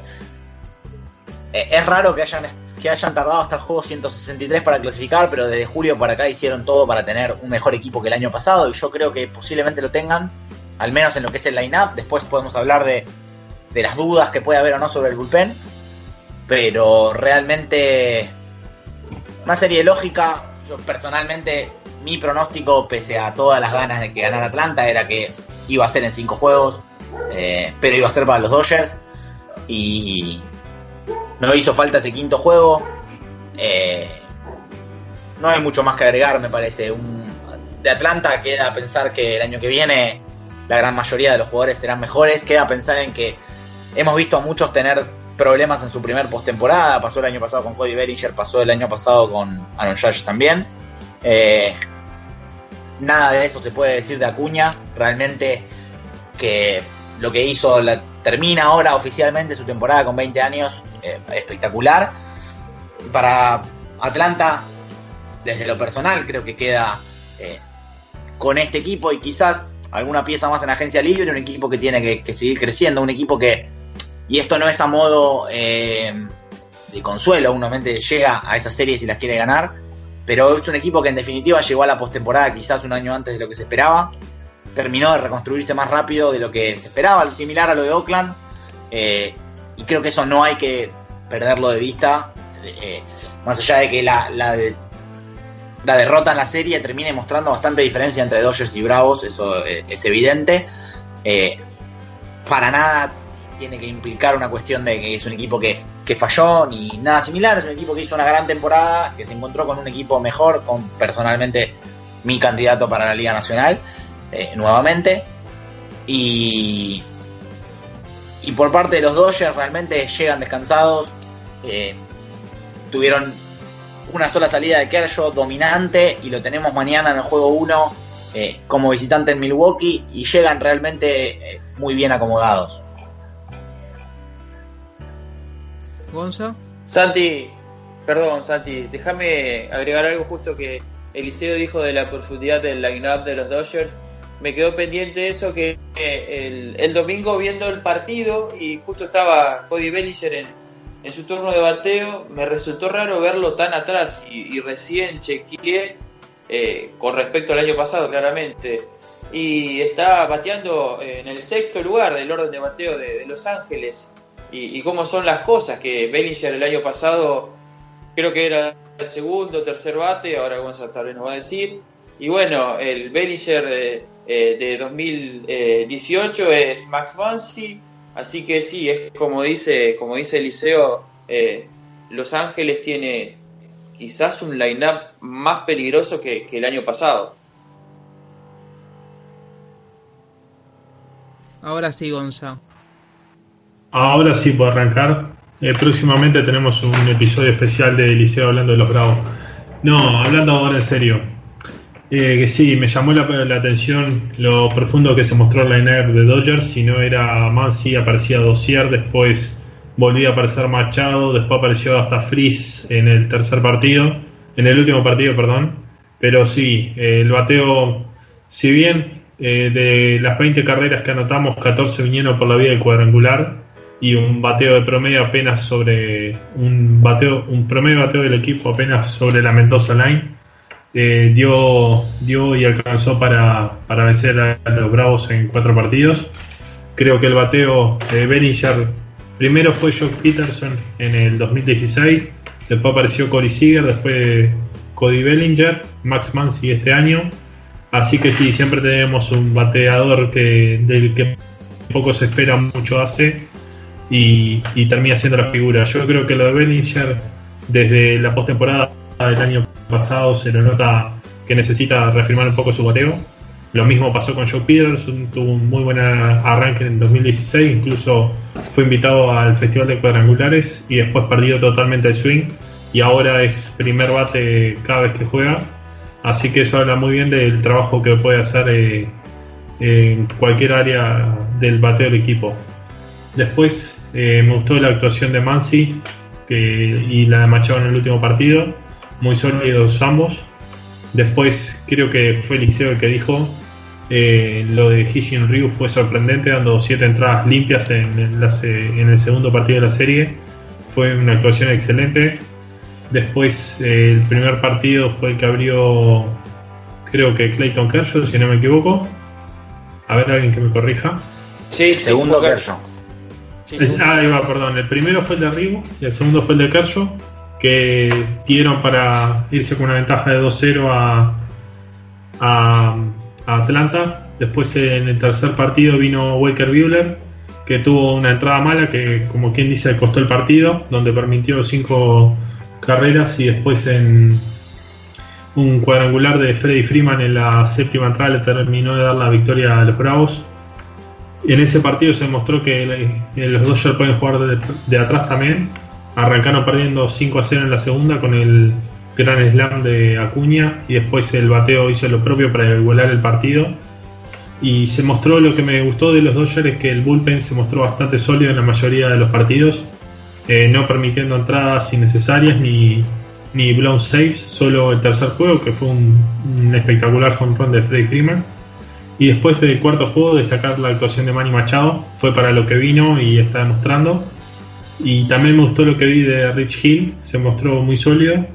Es raro que hayan, que hayan tardado hasta el juego 163 para clasificar, pero desde julio para acá hicieron todo para tener un mejor equipo que el año pasado. Y yo creo que posiblemente lo tengan al menos en lo que es el line-up. Después podemos hablar de, las dudas que puede haber o no sobre el bullpen. Pero realmente, más serie lógica, yo personalmente, mi pronóstico, pese a todas las ganas de que ganara Atlanta, era que iba a ser en cinco juegos, eh, pero iba a ser para los Dodgers. Y no hizo falta ese quinto juego. Eh, no hay mucho más que agregar, me parece. De Atlanta queda pensar que el año que viene la gran mayoría de los jugadores serán mejores. Queda pensar en que hemos visto a muchos tener problemas en su primer postemporada. Pasó el año pasado con Cody Bellinger, pasó el año pasado con Aaron Judge también. Eh, nada de eso se puede decir de Acuña. Realmente que lo que hizo termina ahora oficialmente su temporada con 20 años. Eh, espectacular. Para Atlanta, desde lo personal, creo que queda eh, con este equipo y quizás alguna pieza más en agencia libre, un equipo que tiene que, seguir creciendo, un equipo que, y esto no es a modo eh, consuelo, uno mente llega a esas series y las quiere ganar, pero es un equipo que en definitiva llegó a la postemporada quizás un año antes de lo que se esperaba, terminó de reconstruirse más rápido de lo que se esperaba, similar a lo de Oakland, y creo que eso no hay que perderlo de vista, eh, más allá de que la, la, derrota en la serie termine mostrando bastante diferencia entre Dodgers y Bravos, eso eh, es evidente. para nada tiene que implicar una cuestión de que es un equipo que, que, falló ni nada similar, es un equipo que hizo una gran temporada, que se encontró con un equipo mejor, con personalmente mi candidato para la Liga Nacional, nuevamente. Y, y por parte de los Dodgers realmente llegan descansados. Eh, tuvieron una sola salida de Kershaw dominante y lo tenemos mañana en el juego 1 eh, como visitante en Milwaukee y llegan realmente eh, muy bien acomodados. Gonza. Santi, perdón Santi, déjame agregar algo justo que Eliseo dijo de la profundidad del line-up de los Dodgers me quedó pendiente eso que el, domingo viendo el partido y justo estaba Cody Bellinger en, su turno de bateo, me resultó raro verlo tan atrás y, recién chequeé eh, con respecto al año pasado claramente. Y está bateando en el sexto lugar del orden de bateo de, Los Ángeles. Y, cómo son las cosas que Bellinger el año pasado creo que era el segundo, tercer bate, ahora Gonzalo tal vez nos va a decir. Y bueno, el Bellinger de eh, de 2018 es Max Muncy, así que sí, es como dice, como dice Eliseo, eh, Los Ángeles tiene quizás un line-up más peligroso que, el año pasado. Ahora sí, Gonza. Ahora sí puedo arrancar. Eh, próximamente tenemos un episodio especial de Eliseo hablando de los Bravos. No, hablando ahora en serio. Eh, que sí, me llamó la, atención lo profundo que se mostró el liner de Dodgers. Si no era Mansi, aparecía Dossier, después volvía a aparecer Machado, después apareció hasta Freeze en el tercer partido, en el último partido, perdón. Pero sí, el bateo, si bien eh, de las 20 carreras que anotamos, 14 vinieron por la vía del cuadrangular y un bateo de promedio apenas sobre un bateo, un promedio bateo del equipo apenas sobre la Mendoza Line eh, dio, dio y alcanzó para, para vencer a, los Bravos en cuatro partidos. Creo que el bateo de Bellinger primero fue Jock Peterson en el 2016, después apareció Corey Seager, después Cody Bellinger, Max Mansi este año. Así que sí, siempre tenemos un bateador que, del que poco se espera, mucho hace y, y termina siendo la figura. Yo creo que lo de Bellinger desde la postemporada del año pasado se lo nota que necesita reafirmar un poco su bateo. Lo mismo pasó con Joe Peterson, tuvo un muy buen arranque en 2016, incluso fue invitado al Festival de Cuadrangulares y después perdió totalmente el swing y ahora es primer bate cada vez que juega. Así que eso habla muy bien del trabajo que puede hacer eh, en cualquier área del bateo del equipo. Después eh, me gustó la actuación de Mansi y la de Machado en el último partido muy sólidos ambos. Después creo que fue Eliseo el que dijo eh, lo de Hishin Ryu fue sorprendente, dando siete entradas limpias en, en, el segundo partido de la serie. Fue una actuación excelente. Después eh, el primer partido fue el que abrió, creo que Clayton Kershaw, si no me equivoco. A ver, alguien que me corrija. Sí, segundo Kershaw. ah, ahí va, perdón. El primero fue el de Ryu y el segundo fue el de Kershaw que dieron para irse con una ventaja de 2-0 a, Atlanta. Después en el tercer partido vino Walker Buehler, que tuvo una entrada mala que, como quien dice, costó el partido, donde permitió cinco carreras y después en un cuadrangular de Freddy Freeman en la séptima entrada le terminó de dar la victoria a los Bravos. En ese partido se demostró que los Dodgers pueden jugar de atrás también Arrancaron perdiendo 5 a 0 en la segunda con el gran slam de Acuña y después el bateo hizo lo propio para igualar el partido. Y se mostró lo que me gustó de los Dodgers que el bullpen se mostró bastante sólido en la mayoría de los partidos, eh, no permitiendo entradas innecesarias ni, ni blown saves, solo el tercer juego que fue un, espectacular home run de Freddy Freeman. Y después del cuarto juego destacar la actuación de Manny Machado, fue para lo que vino y está demostrando. Y también me gustó lo que vi de Rich Hill, se mostró muy sólido.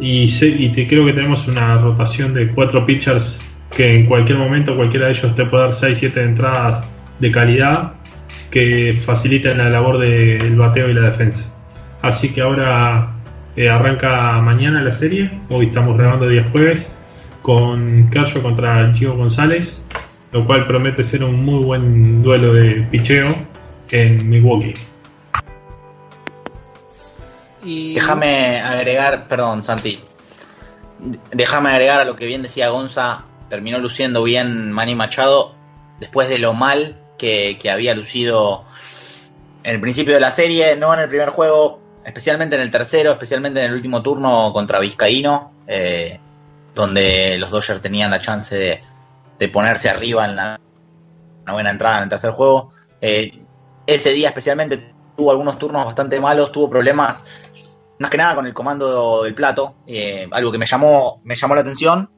Y, y creo que tenemos una rotación de cuatro pitchers que en cualquier momento cualquiera de ellos te puede dar 6-7 entradas de calidad que faciliten la labor del bateo y la defensa. Así que ahora eh, arranca mañana la serie, hoy estamos grabando día jueves, con Cayo contra Gio González, lo cual promete ser un muy buen duelo de picheo en Milwaukee. Déjame agregar, perdón Santi, déjame agregar a lo que bien decía Gonza, terminó luciendo bien Manny Machado después de lo mal que, había lucido en el principio de la serie, no en el primer juego, especialmente en el tercero, especialmente en el último turno contra Vizcaíno, eh, donde los Dodgers tenían la chance de, ponerse arriba en la, una buena entrada en el tercer juego. Eh, ese día especialmente tuvo algunos turnos bastante malos, tuvo problemas más que nada con el comando del plato, eh, algo que me llamó, me llamó la atención.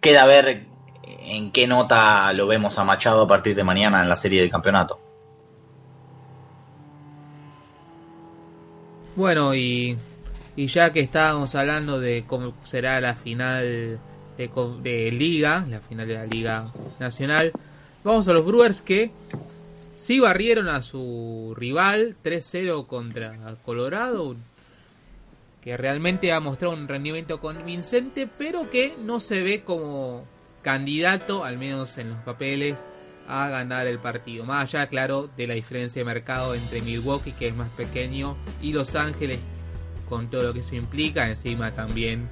Queda ver en qué nota lo vemos a Machado a partir de mañana en la serie del campeonato. Bueno, y, ya que estábamos hablando de cómo será la final de, de Liga, la final de la Liga Nacional, vamos a los Brewers que sí barrieron a su rival 3-0 contra Colorado, que realmente ha mostrado un rendimiento convincente, pero que no se ve como candidato, al menos en los papeles, a ganar el partido. Más allá, claro, de la diferencia de mercado entre Milwaukee, que es más pequeño, y Los Ángeles, con todo lo que eso implica, encima también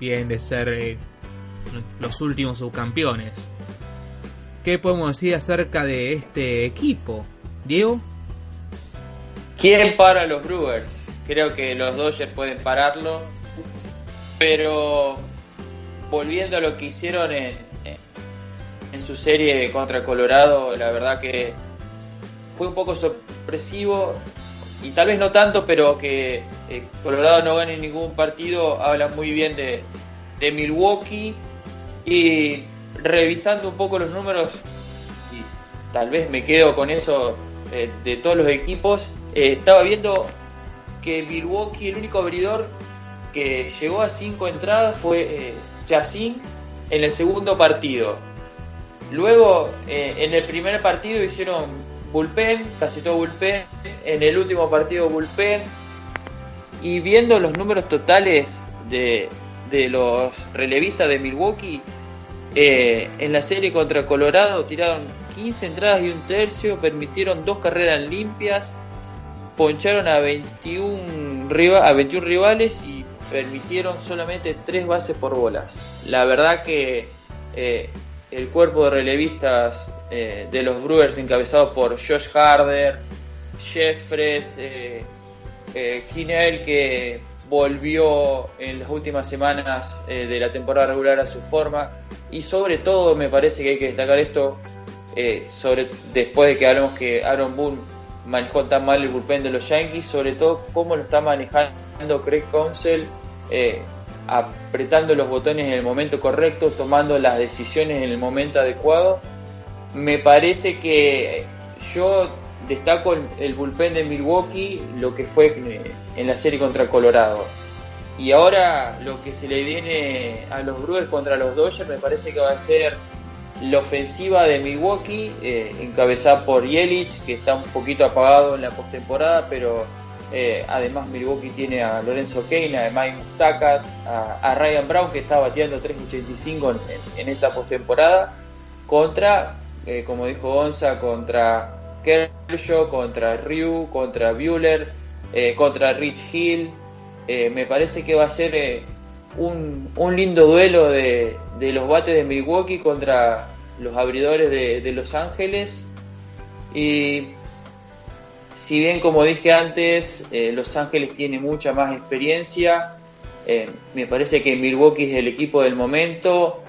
vienen de ser eh, los últimos subcampeones. ¿Qué podemos decir acerca de este equipo? Diego. ¿Quién para los Brewers? Creo que los Dodgers pueden pararlo, pero volviendo a lo que hicieron en, en su serie contra Colorado, la verdad que fue un poco sorpresivo y tal vez no tanto, pero que eh, Colorado no gane ningún partido, habla muy bien de, Milwaukee y revisando un poco los números, y tal vez me quedo con eso eh, de todos los equipos, eh, estaba viendo que Milwaukee, el único abridor que llegó a cinco entradas fue Chacín en el segundo partido Luego, eh, en el primer partido hicieron bullpen, casi todo bullpen. En el último partido bullpen. Y viendo los números totales de, los relevistas de Milwaukee, eh, en la serie contra Colorado tiraron 15 entradas y un tercio, permitieron dos carreras limpias, poncharon a 21, a 21 rivales y permitieron solamente 3 bases por bolas. La verdad que eh, el cuerpo de relevistas eh, de los Brewers encabezado por Josh Harder, Jeffres, eh, eh que volvió en las últimas semanas de la temporada regular a su forma y sobre todo me parece que hay que destacar esto después de que hablamos que Aaron Boone manejó tan mal el bullpen de los Yankees sobre todo cómo lo está manejando Craig Counsell apretando los botones en el momento correcto, tomando las decisiones en el momento adecuado. Me parece que yo destaco el, bullpen de Milwaukee, lo que fue en la serie contra Colorado. Y ahora lo que se le viene a los Brewers contra los Dodgers me parece que va a ser la ofensiva de Milwaukee, eh, encabezada por Yelich, que está un poquito apagado en la postemporada, pero eh, además, Milwaukee tiene a Lorenzo Kane, a Mike Mustacas, a, Ryan Brown, que está bateando 3.85 en, esta postemporada, contra, eh, como dijo Gonza, contra Kershaw, contra Ryu, contra Bueller, contra Rich Hill. me parece que va a ser un, lindo duelo de, los bates de Milwaukee contra los abridores de, Los Ángeles. Y si bien como dije antes, eh, Los Ángeles tiene mucha más experiencia, eh, me parece que Milwaukee es el equipo del momento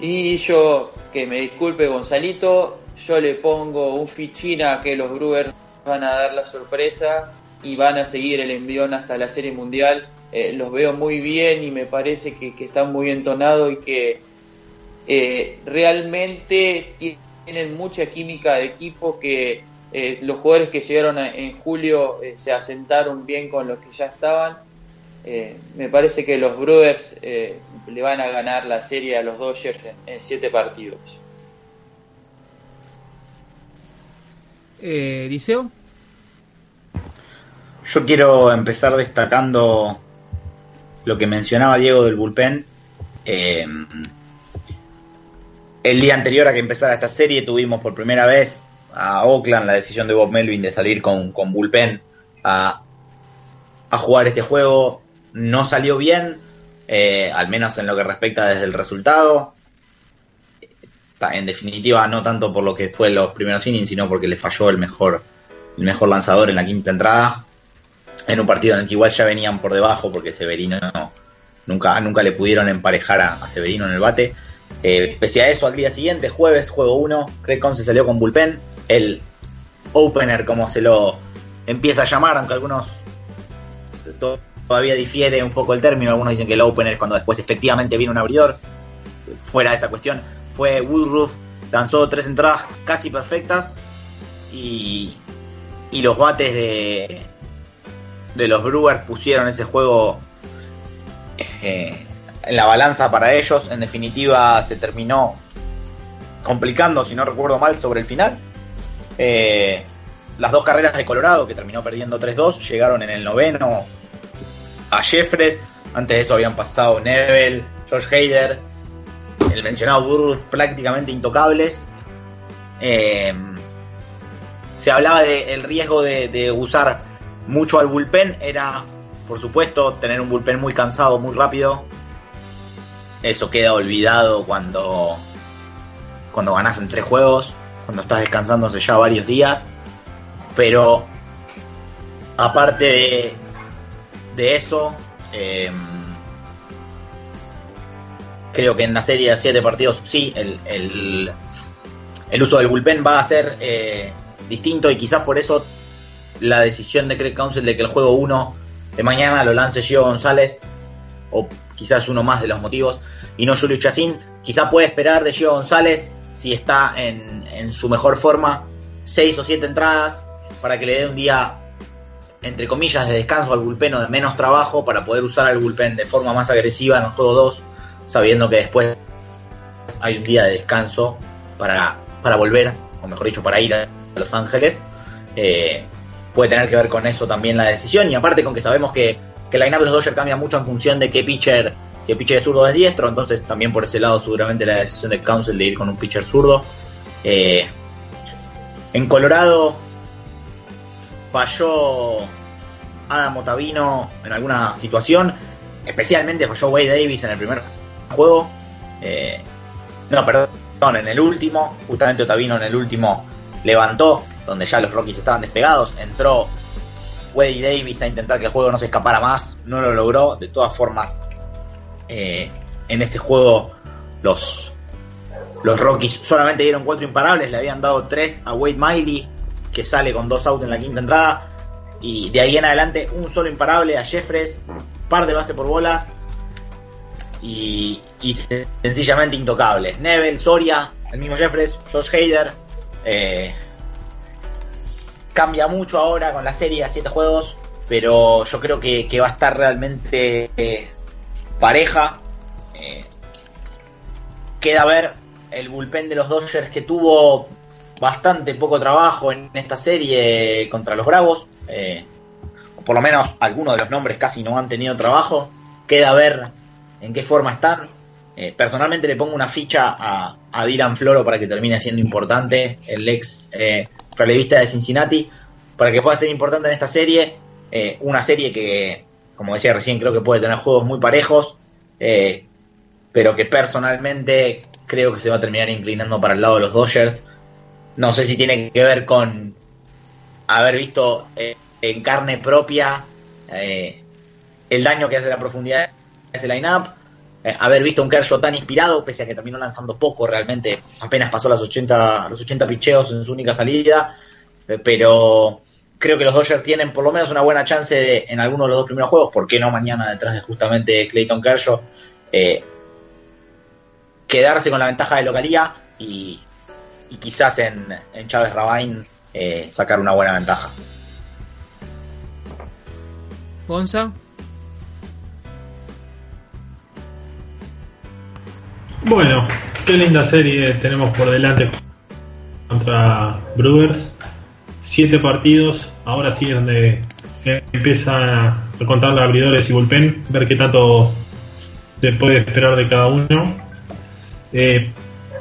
y yo, que me disculpe Gonzalito, yo le pongo un fichina que los Brewers van a dar la sorpresa y van a seguir el envión hasta la Serie Mundial. Eh, los veo muy bien y me parece que, que están muy entonados y que realmente tienen mucha química de equipo que eh, los jugadores que llegaron en julio eh, se asentaron bien con los que ya estaban. Eh, me parece que los Brewers le van a ganar la serie a los Dodgers en, siete partidos. Liceo. Yo quiero empezar destacando lo que mencionaba Diego del bullpen. El día anterior a que empezara esta serie tuvimos por primera vez a Oakland la decisión de Bob Melvin de salir con, con bullpen a, jugar este juego no salió bien, eh, al menos en lo que respecta desde el resultado. En definitiva, no tanto por lo que fue los primeros innings, sino porque le falló el mejor, el mejor lanzador en la quinta entrada. En un partido en el que igual ya venían por debajo, porque Severino nunca, nunca le pudieron emparejar a, Severino en el bate. Eh, pese a eso, al día siguiente, jueves, juego 1, Craig se salió con bullpen. El opener, como se lo empieza a llamar, aunque algunos todavía difiere un poco el término, algunos dicen que el opener cuando después efectivamente viene un abridor, fuera de esa cuestión, fue Woodruff, danzó tres entradas casi perfectas y, y los bates de, de los Brewers pusieron ese juego eh, en la balanza para ellos, en definitiva se terminó complicando, si no recuerdo mal, sobre el final eh, las dos carreras de Colorado, que terminó perdiendo 3-2, llegaron en el noveno a Jeffres. Antes de eso habían pasado Neville, George Hayder, el mencionado Burroughs prácticamente intocables. Eh, se hablaba del riesgo de, usar mucho al bullpen. Era, por supuesto, tener un bullpen muy cansado, muy rápido. Eso queda olvidado cuando, cuando ganas en tres juegos cuando estás descansando hace ya varios días. Pero aparte de, eso, em, creo que en la serie de 7 partidos sí, el, el, uso del bullpen va a ser eh, distinto y quizás por eso la decisión de Craig Council de que el juego 1 de mañana lo lance Gio González, o quizás uno más de los motivos, y no Julio Chacín, quizás puede esperar de Gio González si está en, su mejor forma, seis o siete entradas para que le dé un día, entre comillas, de descanso al bullpen o de menos trabajo para poder usar el bullpen de forma más agresiva en el juego 2, sabiendo que después hay un día de descanso para, para volver, o mejor dicho, para ir a Los Ángeles. Eh, puede tener que ver con eso también la decisión, y aparte con que sabemos que, que la line de los Dodgers cambia mucho en función de qué pitcher si el pitcher es zurdo es diestro, entonces también por ese lado seguramente la decisión del Council de ir con un pitcher zurdo. Eh, en Colorado falló Adam Otavino en alguna situación, especialmente falló Wade Davis en el primer juego. Eh, no, perdón, en el último, justamente Otavino en el último levantó, donde ya los Rockies estaban despegados, entró Wade Davis a intentar que el juego no se escapara más, no lo logró, de todas formas eh, en ese juego los, los Rockies solamente dieron cuatro imparables, le habían dado tres a Wade Miley, que sale con dos outs en la quinta entrada, y de ahí en adelante un solo imparable a Jeffres, par de base por bolas, y, sencillamente intocables. Neville, Soria, el mismo Jeffres, Josh Hader. Eh, cambia mucho ahora con la serie a siete juegos, pero yo creo que, va a estar realmente eh, pareja. Eh, queda ver el bullpen de los Dodgers que tuvo bastante poco trabajo en esta serie contra los Bravos. Eh, por lo menos algunos de los nombres casi no han tenido trabajo. Queda ver en qué forma están. Personalmente le pongo una ficha a, a, Dylan Floro para que termine siendo importante, el ex relevista de Cincinnati, para que pueda ser importante en esta serie. una serie que como decía recién, creo que puede tener juegos muy parejos, eh, pero que personalmente creo que se va a terminar inclinando para el lado de los Dodgers. No sé si tiene que ver con haber visto eh, en carne propia eh, el daño que hace la profundidad de ese line-up, haber visto un Kershaw tan inspirado, pese a que terminó lanzando poco, realmente apenas pasó las 80, los 80 picheos en su única salida, pero creo que los Dodgers tienen por lo menos una buena chance de, en alguno de los dos primeros juegos, ¿por qué no mañana detrás de justamente Clayton Kershaw? Eh, quedarse con la ventaja de localía y, quizás en, Chávez Rabine eh, sacar una buena ventaja. Gonza. Bueno, qué linda serie tenemos por delante contra Brewers. Siete partidos, ahora sí es donde empieza a contar los abridores y bullpen, ver qué tanto se puede esperar de cada uno. Eh,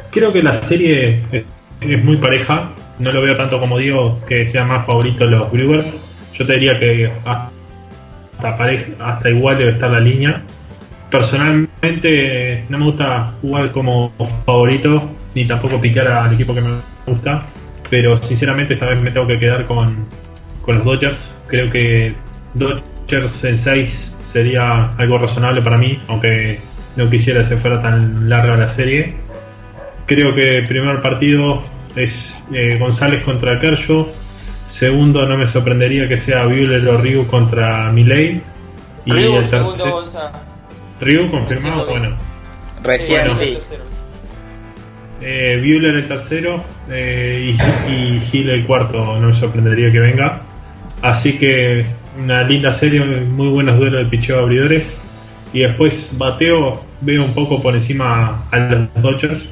creo que la serie es, muy pareja, no lo veo tanto como digo que sea más favorito los Brewers. Yo te diría que hasta, hasta igual debe estar la línea. Personalmente no me gusta jugar como favorito ni tampoco picar al equipo que me gusta, pero sinceramente esta vez me tengo que quedar con, con los Dodgers. Creo que Dodgers en 6 sería algo razonable para mí, aunque no quisiera que se fuera tan larga la serie. Creo que el primer partido es eh, González contra Kershaw. Segundo, no me sorprendería que sea Buehler o Ryu contra Milley. Y Ryu, el tercero. Ryu confirmado, bueno. Recién, sí. Eh, Buehler el tercero eh, y, y Gil el cuarto, no me sorprendería que venga. Así que una linda serie, muy buenos duelos de picheo abridores. Y después bateo, veo un poco por encima a los Dodgers.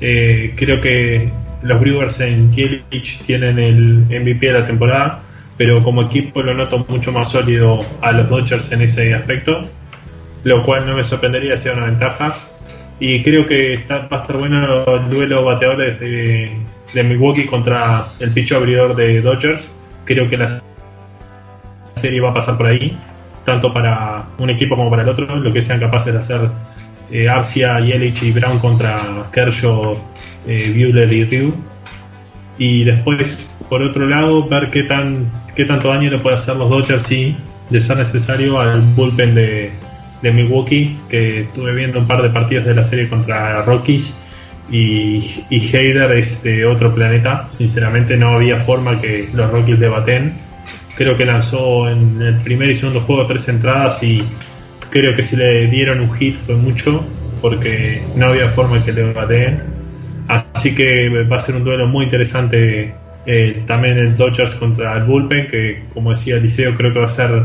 Eh, creo que los Brewers en Kielich tienen el MVP de la temporada, pero como equipo lo noto mucho más sólido a los Dodgers en ese aspecto, lo cual no me sorprendería sea una ventaja. Y creo que va a estar bueno el duelo bateadores de, Milwaukee contra el picho abridor de Dodgers. Creo que las serie va a pasar por ahí, tanto para un equipo como para el otro, lo que sean capaces de hacer eh, Arcia, Yelich y Brown contra Kershaw, eh, Buehler y Ryu. Y después, por otro lado, ver qué tan qué tanto daño le puede hacer los Dodgers si de ser necesario al bullpen de, de Milwaukee, que estuve viendo un par de partidos de la serie contra Rockies y, y Heider es de otro planeta. Sinceramente no había forma que los Rockies debaten Creo que lanzó en el primer y segundo juego tres entradas y creo que si le dieron un hit fue mucho porque no había forma que le bateen. Así que va a ser un duelo muy interesante eh, también el Dodgers contra el Bullpen, que como decía Liceo creo que va a ser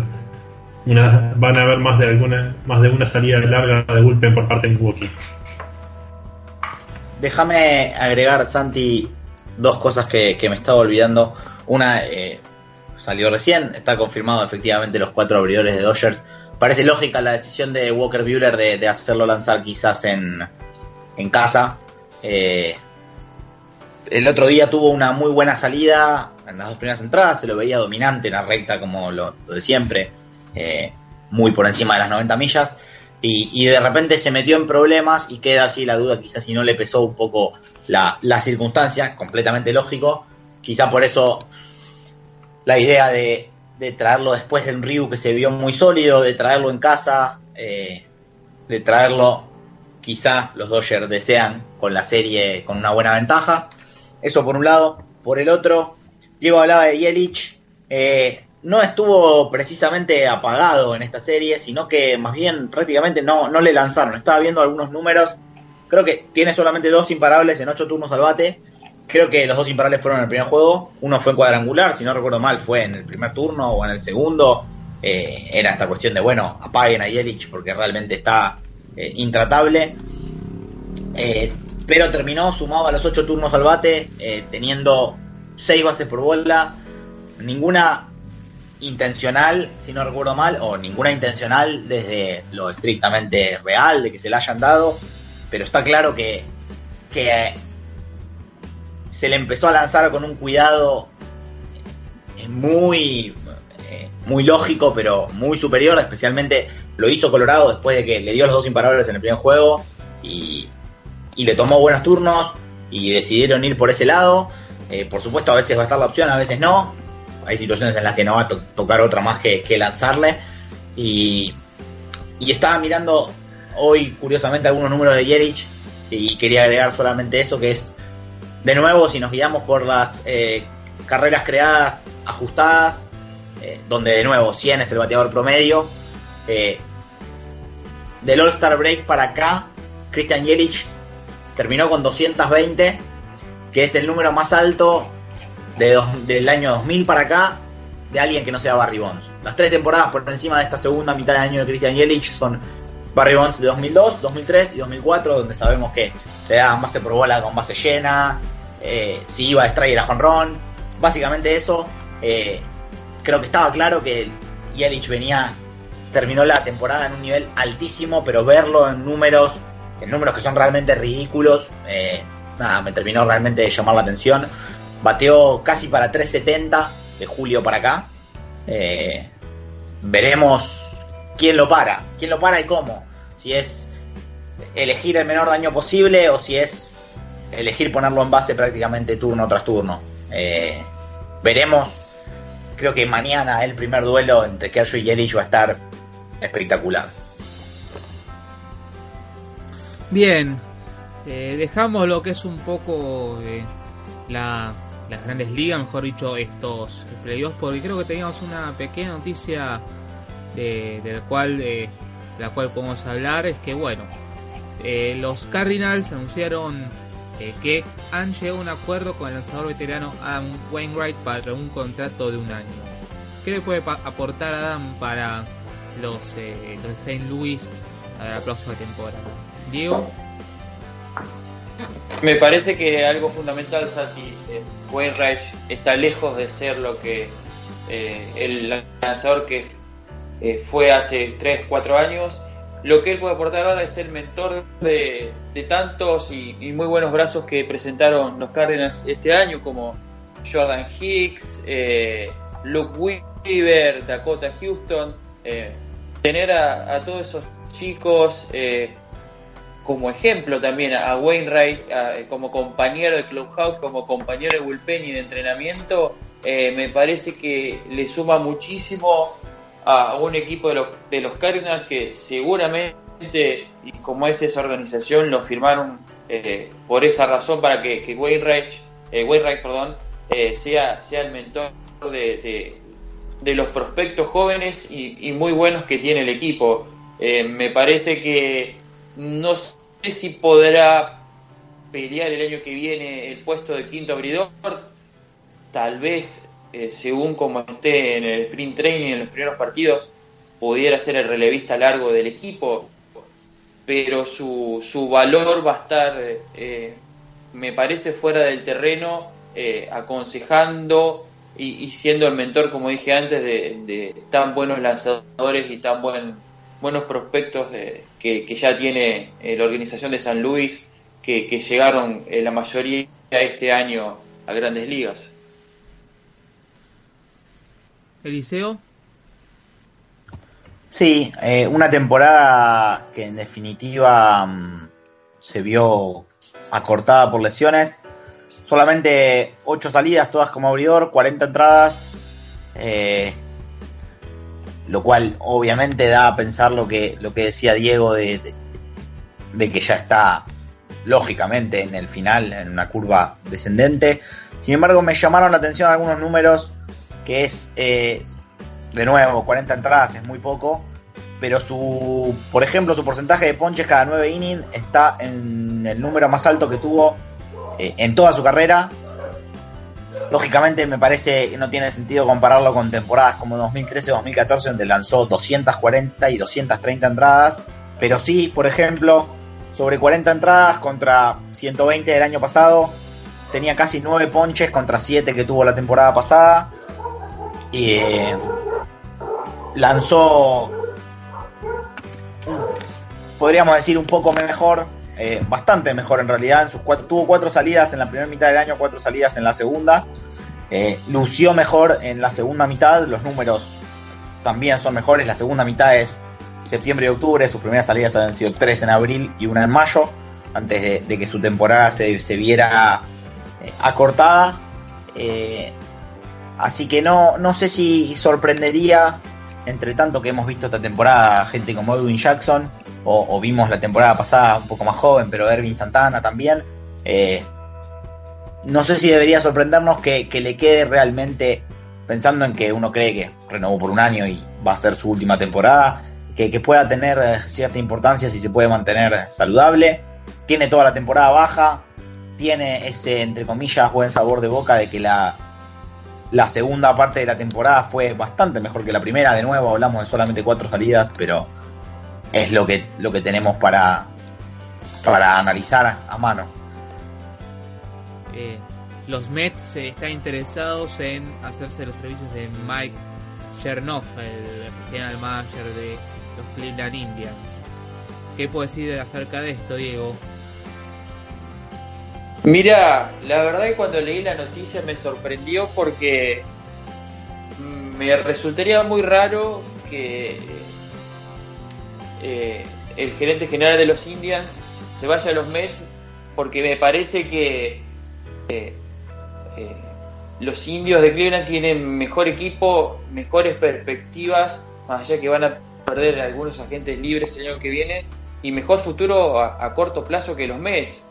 van a haber más de alguna más de una salida larga de Bullpen por parte de Milwaukee. Déjame agregar, Santi, dos cosas que, me estaba olvidando. Una, eh, salió recién, está confirmado efectivamente los cuatro abridores de Dodgers. Parece lógica la decisión de Walker Buehler de, hacerlo lanzar quizás en, en casa. Eh, el otro día tuvo una muy buena salida en las dos primeras entradas, se lo veía dominante en la recta como lo, de siempre, eh, muy por encima de las 90 millas. Y, de repente se metió en problemas y queda así la duda, quizás si no le pesó un poco la, circunstancia, completamente lógico. Quizá por eso la idea de, traerlo después de un Ryu que se vio muy sólido, de traerlo en casa, eh, de traerlo, quizá los Dodgers desean con la serie con una buena ventaja. Eso por un lado. Por el otro, Diego hablaba de Yelich. Eh, no estuvo precisamente apagado en esta serie, sino que más bien prácticamente no, no le lanzaron. Estaba viendo algunos números. Creo que tiene solamente dos imparables en ocho turnos al bate Creo que los dos imparables fueron en el primer juego. Uno fue en cuadrangular, si no recuerdo mal, fue en el primer turno o en el segundo. Eh, era esta cuestión de, bueno, apaguen a Yelich porque realmente está eh, intratable. Eh, pero terminó sumado a los ocho turnos al bate, teniendo seis bases por bola. Ninguna intencional, si no recuerdo mal, o ninguna intencional desde lo estrictamente real de que se le hayan dado. Pero está claro que, que se le empezó a lanzar con un cuidado eh, muy, eh, muy lógico, pero muy superior. Especialmente lo hizo Colorado después de que le dio los dos imparables en el primer juego y, le tomó buenos turnos y decidieron ir por ese lado. Eh, por supuesto, a veces va a estar la opción, a veces no. Hay situaciones en las que no va a tocar otra más que, lanzarle. Y, estaba mirando hoy, curiosamente, algunos números de Yerich y quería agregar solamente eso, que es de nuevo, si nos guiamos por las eh, carreras creadas ajustadas, eh, donde de nuevo 100 es el bateador promedio, eh, del All-Star Break para acá, Christian Yelich terminó con 220, que es el número más alto del año 2000 para acá de alguien que no sea Barry Bonds. Las tres temporadas por encima de esta segunda mitad de año de Christian Yelich son Barry Bonds de 2002, 2003 y 2004, donde sabemos que le daban base por bola con base llena, eh, si iba a extraer a jonrón. Básicamente eso. Eh, creo que estaba claro que Yelich venía, terminó la temporada en un nivel altísimo, pero verlo en números, en números que son realmente ridículos, eh, nada, me terminó realmente de llamar la atención. Bateó casi para 370 de julio para acá. veremos quién lo para, quién lo para y cómo. Si es elegir el menor daño posible o si es elegir ponerlo en base prácticamente turno tras turno. Eh, veremos. Creo que mañana el primer duelo entre Kershaw y Yelich va a estar espectacular. Bien, eh, dejamos lo que es un poco eh, las grandes ligas, mejor dicho, estos playoffs, porque creo que teníamos una pequeña noticia de, del cual, de la cual podemos hablar, es que bueno, eh, los Cardinals anunciaron eh, que han llegado a un acuerdo con el lanzador veterano Adam Wainwright para un contrato de un año. ¿Qué le puede aportar Adam para los, eh, los St. Louis a la próxima temporada? Diego. Me parece que algo fundamental, Sati, Wainwright está lejos de ser lo que el lanzador que fue hace 3, 4 años lo que él puede aportar ahora es el mentor de, tantos y, muy buenos brazos que presentaron los Cardinals este año, como Jordan Hicks, eh, Luke Weaver, Dakota Houston. Eh, tener a, todos esos chicos eh, como ejemplo también, a Wainwright como compañero de Clubhouse, como compañero de bullpen y de entrenamiento, me parece que le suma muchísimo a un equipo de los, de los Cardinals que seguramente, y como es esa organización, lo firmaron eh, por esa razón para que, que Wainwright, eh, perdón, eh, sea, sea el mentor de, de, los prospectos jóvenes y, muy buenos que tiene el equipo. Eh, me parece que no sé si podrá pelear el año que viene el puesto de quinto abridor, tal vez eh, según como esté en el sprint training en los primeros partidos, pudiera ser el relevista largo del equipo, pero su, su valor va a estar, eh, me parece, fuera del terreno, eh, aconsejando y, siendo el mentor, como dije antes, de, tan buenos lanzadores y tan buen, buenos prospectos que, ya tiene la organización de San Luis, que, que llegaron la mayoría este año a grandes ligas. Eliseo. Sí, eh, una temporada que en definitiva mm, se vio acortada por lesiones. Solamente 8 salidas, todas como abridor, 40 entradas. Eh, lo cual obviamente da a pensar lo que, lo que decía Diego de, de, que ya está lógicamente en el final, en una curva descendente. Sin embargo, me llamaron la atención algunos números que es, eh, de nuevo, 40 entradas es muy poco, pero su, por ejemplo, su porcentaje de ponches cada 9 innings está en el número más alto que tuvo eh, en toda su carrera. Lógicamente me parece que no tiene sentido compararlo con temporadas como 2013-2014 donde lanzó 240 y 230 entradas, pero sí, por ejemplo, sobre 40 entradas contra 120 del año pasado, tenía casi 9 ponches contra 7 que tuvo la temporada pasada. Y lanzó, podríamos decir, un poco mejor, eh, bastante mejor en realidad. En sus cuatro, tuvo cuatro salidas en la primera mitad del año, cuatro salidas en la segunda. Eh, lució mejor en la segunda mitad, los números también son mejores. La segunda mitad es septiembre y octubre, sus primeras salidas habían sido tres en abril y una en mayo, antes de, que su temporada se, viera eh, acortada. Así que no, no sé si sorprendería, entre tanto que hemos visto esta temporada, gente como Edwin Jackson, o, vimos la temporada pasada un poco más joven, pero Ervin Santana también. Eh, no sé si debería sorprendernos que, le quede realmente, pensando en que uno cree que renovó por un año y va a ser su última temporada, que, que pueda tener eh, cierta importancia si se puede mantener saludable. Tiene toda la temporada baja, tiene ese, entre comillas, buen sabor de boca de que la La segunda parte de la temporada fue bastante mejor que la primera. De nuevo, hablamos de solamente cuatro salidas, pero es lo que, lo que tenemos para, para analizar a mano. Eh, los Mets eh, están interesados en hacerse los servicios de Mike Chernoff, el general manager de los Cleveland Indians. ¿Qué puedes decir acerca de esto, Diego? Mira, la verdad que cuando leí la noticia me sorprendió porque me resultaría muy raro que eh, el gerente general de los Indians se vaya a los Mets porque me parece que eh, eh, los indios de Cleveland tienen mejor equipo, mejores perspectivas, más allá que van a perder algunos agentes libres el año que viene, y mejor futuro a, corto plazo que los Mets.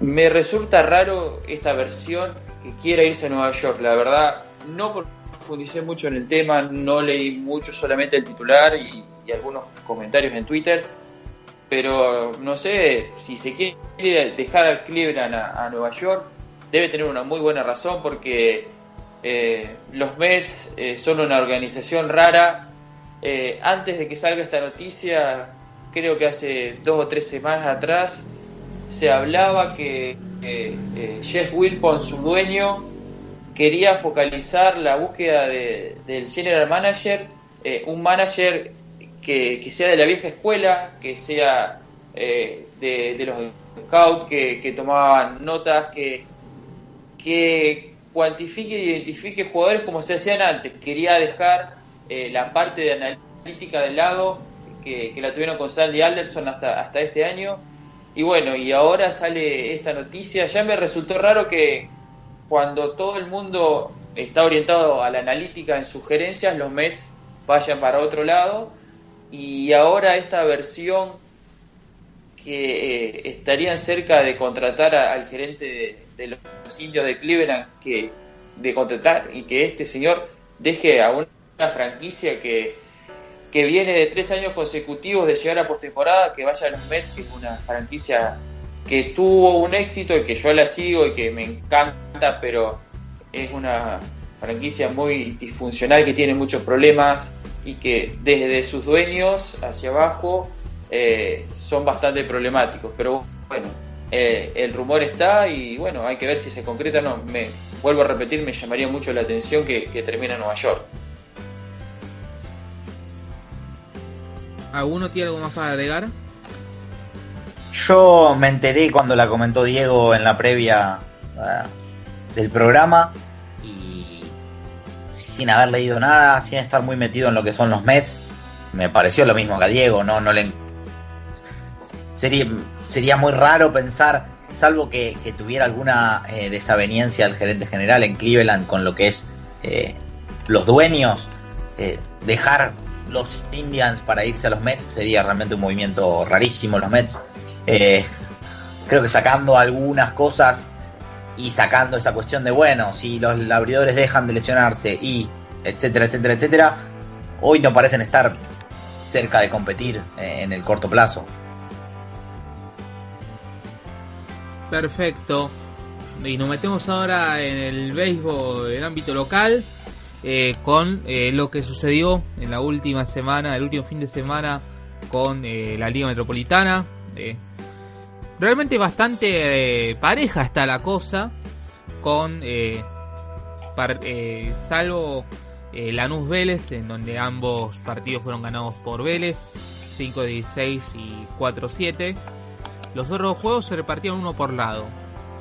Me resulta raro esta versión que quiera irse a Nueva York, la verdad, no profundicé mucho en el tema, no leí mucho, solamente el titular y, algunos comentarios en Twitter, pero no sé si se quiere dejar al Cleveland a Nueva York, debe tener una muy buena razón porque eh, los Mets eh, son una organización rara. Eh, antes de que salga esta noticia, creo que hace dos o tres semanas atrás, se hablaba que Jeff Wilpon, su dueño, quería focalizar la búsqueda del general manager, un manager que, sea de la vieja escuela, que sea de, los scouts que, que tomaban notas, que que cuantifique e identifique jugadores como se hacían antes. Quería dejar eh, la parte de analítica del lado, que, la tuvieron con Sandy Alderson hasta, hasta este año. Y bueno, y ahora sale esta noticia. Ya me resultó raro que cuando todo el mundo está orientado a la analítica en sugerencias, los Mets vayan para otro lado. Y ahora esta versión que eh, estarían cerca de contratar al gerente de, los indios de Cleveland que de contratar y que este señor deje a una franquicia que, que viene de tres años consecutivos de llegar a postemporada, que vaya a los Mets, que es una franquicia que tuvo un éxito y que yo la sigo y que me encanta, pero es una franquicia muy disfuncional que tiene muchos problemas y que desde sus dueños hacia abajo eh, son bastante problemáticos. Pero bueno, eh, el rumor está y bueno, hay que ver si se concreta o no. Me vuelvo a repetir, me llamaría mucho la atención que, termine en Nueva York. ¿Alguno tiene algo más para agregar? Yo me enteré cuando la comentó Diego en la previa ah, del programa sin haber leído nada, sin estar muy metido en lo que son los Mets, me pareció lo mismo que a Diego, no, no le sería sería muy raro pensar, salvo que, tuviera alguna eh, desaveniencia el gerente general en Cleveland con lo que es eh, los dueños, eh, dejar los Indians para irse a los Mets sería realmente un movimiento rarísimo. Los Mets, creo que sacando algunas cosas y sacando esa cuestión de, bueno, si los abridores dejan de lesionarse y etcétera, etcétera, etcétera, hoy no parecen estar cerca de competir en el corto plazo. Perfecto. Y nos metemos ahora en el béisbol, en el ámbito local, eh, con eh, lo que sucedió en la última semana, el último fin de semana con eh, la Liga Metropolitana. Realmente bastante pareja está la cosa, con salvo Lanús Vélez, en donde ambos partidos fueron ganados por Vélez, 5-16 y 4-7. Los otros juegos se repartieron uno por lado.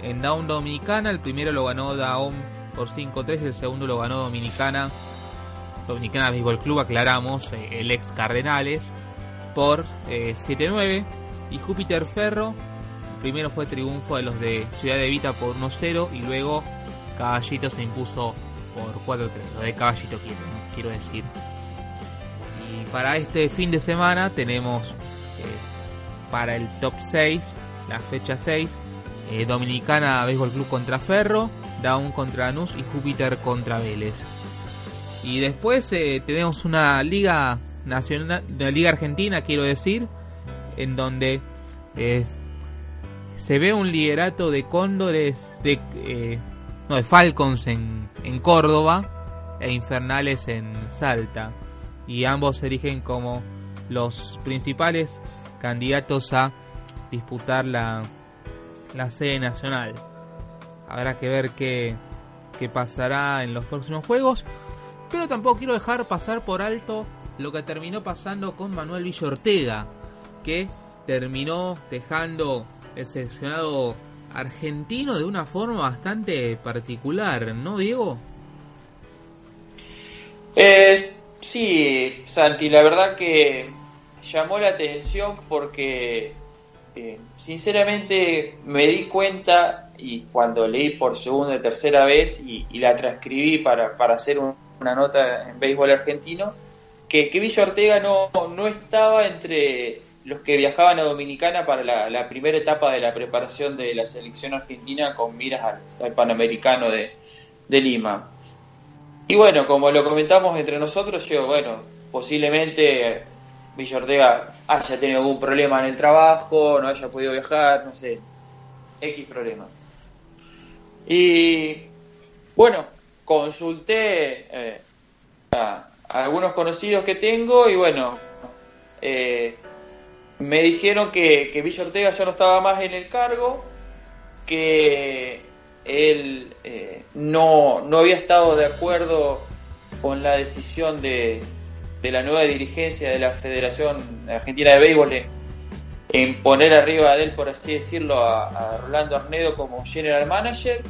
En Down Dominicana, el primero lo ganó Down por 5-3 y el segundo lo ganó Dominicana. Dominicana Béisbol Club, aclaramos, eh, el ex Cardenales, por 7-9. Eh, y Júpiter Ferro, primero fue triunfo de los de Ciudad de Vita por 1-0 y luego Caballito se impuso por 4-3. Lo de Caballito quiero, quiero decir. Y para este fin de semana tenemos para el top 6, la fecha 6. Eh, Dominicana Béisbol Club contra Ferro, Down contra Anus y Júpiter contra Vélez. Y después eh, tenemos una liga nacional, una liga argentina, quiero decir, en donde eh, se ve un liderato de Cóndores de no, de Falcons en, en Córdoba e Infernales en Salta. Y ambos se erigen como los principales candidatos a disputar la, la sede nacional. Habrá que ver qué, qué pasará en los próximos juegos. Pero tampoco quiero dejar pasar por alto lo que terminó pasando con Manuel Villa Ortega, que terminó dejando el seleccionado argentino de una forma bastante particular, ¿no, Diego? Eh, sí, Santi, la verdad que llamó la atención porque eh, sinceramente me di cuenta y cuando leí por segunda y tercera vez y, la transcribí para, para hacer una nota en béisbol argentino, que, Villa Ortega no, no estaba entre los que viajaban a Dominicana para la, primera etapa de la preparación de la selección argentina con miras al, Panamericano de, Lima. Y bueno, como lo comentamos entre nosotros, yo, bueno, posiblemente Villa Ortega haya tenido algún problema en el trabajo, no haya podido viajar, no sé, X problema. Y bueno, consulté eh, a, algunos conocidos que tengo y bueno, eh, me dijeron que, que Villa Ortega ya no estaba más en el cargo, que él eh, no, no había estado de acuerdo con la decisión de, de la nueva dirigencia de la Federación Argentina de Béisbol en, poner arriba de él, por así decirlo, a, Rolando Arnedo como general manager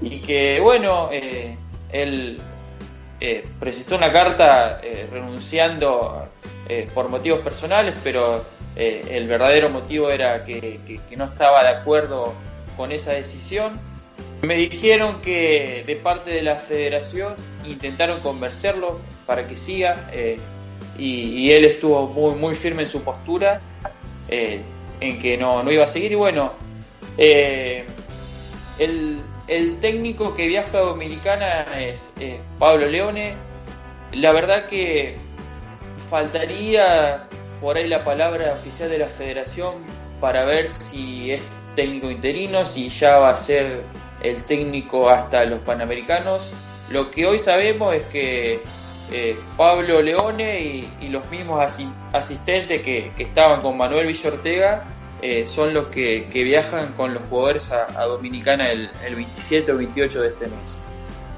y que, bueno, eh, él eh, presentó una carta renunciando por motivos personales, pero eh, el verdadero motivo era que, no estaba de acuerdo con esa decisión. Me dijeron que de parte de la federación intentaron convencerlo para que siga eh, y, él estuvo muy, muy firme en su postura eh, en que no, iba a seguir y bueno, el, técnico que viaja a Dominicana es Pablo Leone. La verdad que faltaría por ahí la palabra oficial de la federación para ver si es técnico interino, si ya va a ser el técnico hasta los Panamericanos. Lo que hoy sabemos es que eh, Pablo Leone y, los mismos asistentes que, estaban con Manuel Villortega eh, son los que, viajan con los jugadores a, Dominicana el, 27 o 28 de este mes.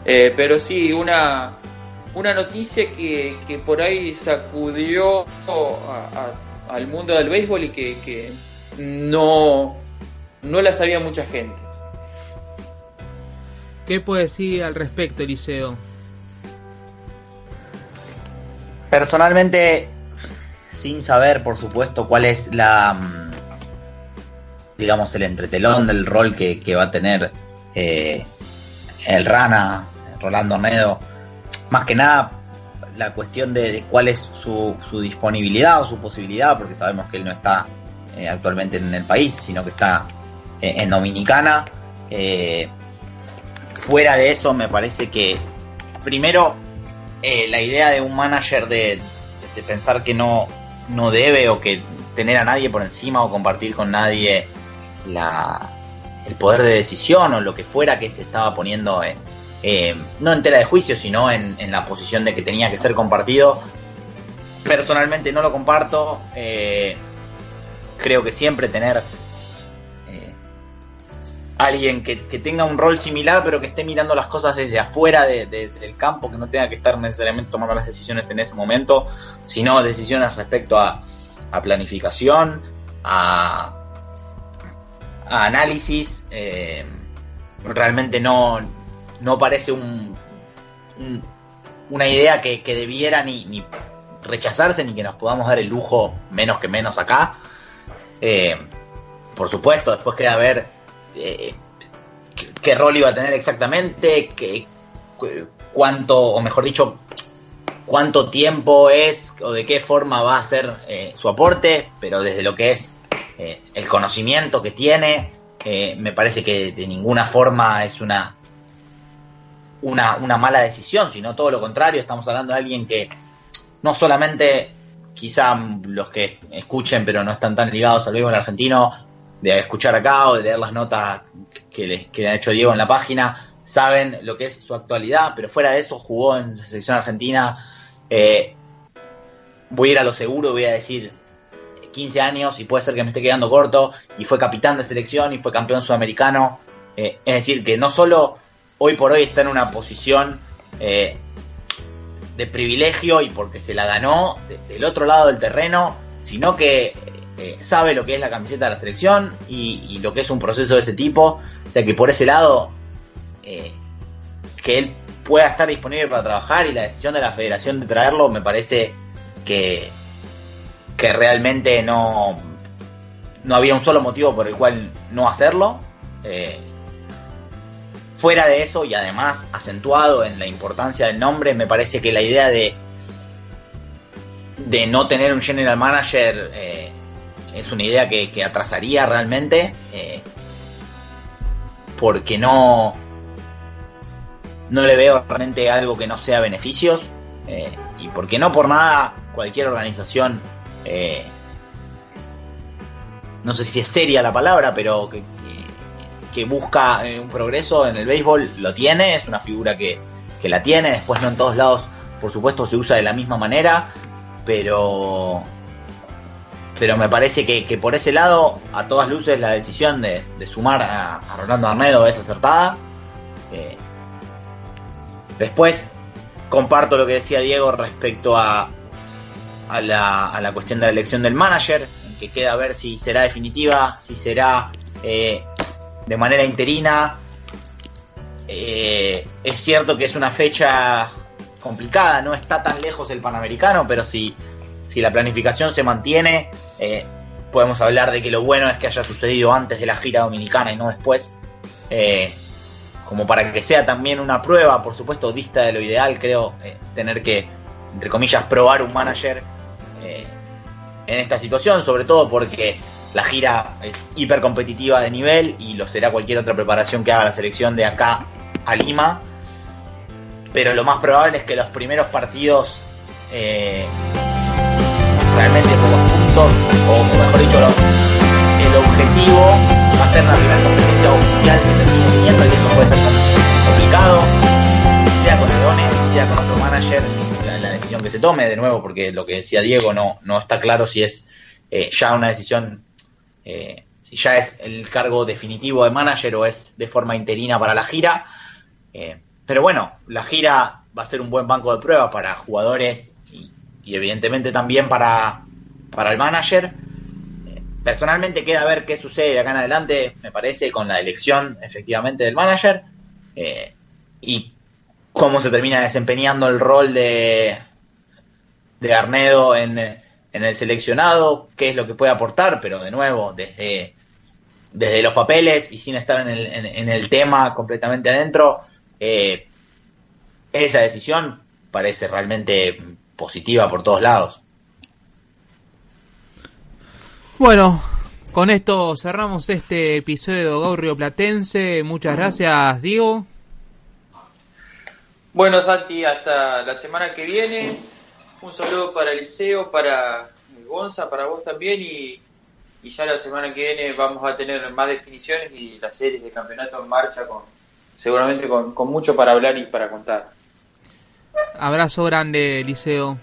Eh, pero sí, una, una noticia que, que por ahí sacudió al mundo del béisbol y que, no, no la sabía mucha gente. ¿Qué puede decir al respecto, Eliseo? Personalmente, sin saber, por supuesto, cuál es la, mm, digamos, el entretelón del rol que, va a tener eh, el Rana, Rolando Nedo, más que nada la cuestión de, cuál es su, su, disponibilidad o su posibilidad, porque sabemos que él no está eh, actualmente en el país, sino que está eh, en Dominicana. Eh, fuera de eso, me parece que primero la idea de un manager de, pensar que no, no debe o que tener a nadie por encima o compartir con nadie la, el poder de decisión o lo que fuera que se estaba poniendo en eh, no en tela de juicio, sino en, la posición de que tenía que ser compartido. Personalmente no lo comparto. Eh, creo que siempre tener eh, alguien que, tenga un rol similar, pero que esté mirando las cosas desde afuera del campo, que no tenga que estar necesariamente tomando las decisiones en ese momento, sino decisiones respecto a, planificación, a, análisis. realmente no, no parece un, una idea que, debiera ni, rechazarse ni que nos podamos dar el lujo menos que menos acá. Eh, por supuesto, después queda ver eh, qué, rol iba a tener exactamente, qué, cuánto, o mejor dicho, cuánto tiempo es o de qué forma va a ser eh, su aporte, pero desde lo que es el conocimiento que tiene, me parece que de ninguna forma es una una, una mala decisión, sino todo lo contrario, estamos hablando de alguien que no solamente quizá los que escuchen pero no están tan ligados al béisbol argentino, de escuchar acá o de leer las notas que le, que le ha hecho Diego en la página, saben lo que es su actualidad, pero fuera de eso jugó en la selección argentina. Eh, voy a ir a lo seguro, voy a decir 15 años y puede ser que me esté quedando corto, y fue capitán de selección y fue campeón sudamericano. Eh, es decir, que no solo hoy por hoy está en una posición eh, de privilegio y porque se la ganó del otro lado del terreno, sino que eh, sabe lo que es la camiseta de la selección y, lo que es un proceso de ese tipo. O sea que por ese lado, que él pueda estar disponible para trabajar y la decisión de la federación de traerlo me parece que, que realmente no, no había un solo motivo por el cual no hacerlo. Eh, fuera de eso y además acentuado en la importancia del nombre, me parece que la idea de, de no tener un general manager eh, es una idea que, atrasaría realmente. Eh, porque no, no le veo realmente algo que no sea beneficios. y porque no por nada cualquier organización eh, no sé si es seria la palabra, pero que, que, busca eh, un progreso en el béisbol, lo tiene, es una figura que, que, la tiene, después no en todos lados, por supuesto, se usa de la misma manera, pero pero me parece que, por ese lado, a todas luces, la decisión de, sumar a, Rolando Arnedo es acertada. Eh, después, comparto lo que decía Diego respecto a, a la, a la cuestión de la elección del manager, que queda a ver si será definitiva, si será eh, de manera interina. Eh, es cierto que es una fecha complicada, no está tan lejos el Panamericano, pero si, si la planificación se mantiene, eh, podemos hablar de que lo bueno es que haya sucedido antes de la gira dominicana y no después. como para que sea también una prueba, por supuesto, dista de lo ideal, creo, tener que, entre comillas, probar un manager eh, en esta situación, sobre todo porque la gira es hiper competitiva de nivel y lo será cualquier otra preparación que haga la selección de acá a Lima. Pero lo más probable es que los primeros partidos eh, realmente pocos puntos, o mejor dicho, el objetivo va a ser la primera competencia oficial que termine teniendo y eso puede ser complicado, sea con el sea con otro manager decisión que se tome, de nuevo, porque lo que decía Diego no, no está claro si es eh, ya una decisión, eh, si ya es el cargo definitivo de manager o es de forma interina para la gira. Eh, pero bueno, la gira va a ser un buen banco de prueba para jugadores y, evidentemente también para, para el manager. Personalmente queda ver qué sucede de acá en adelante, me parece, con la elección efectivamente del manager y cómo se termina desempeñando el rol de, de Arnedo en, el seleccionado, qué es lo que puede aportar, pero de nuevo, desde, desde los papeles y sin estar en el, en, el tema completamente adentro, eh, esa decisión parece realmente positiva por todos lados. Bueno, con esto cerramos este episodio de Gaurrio Platense. Muchas gracias, Diego. Bueno, Santi, hasta la semana que viene. Un saludo para Eliseo, para Gonza, para vos también y, ya la semana que viene vamos a tener más definiciones y las series de campeonato en marcha con seguramente con, mucho para hablar y para contar. Abrazo grande, Eliseo. Un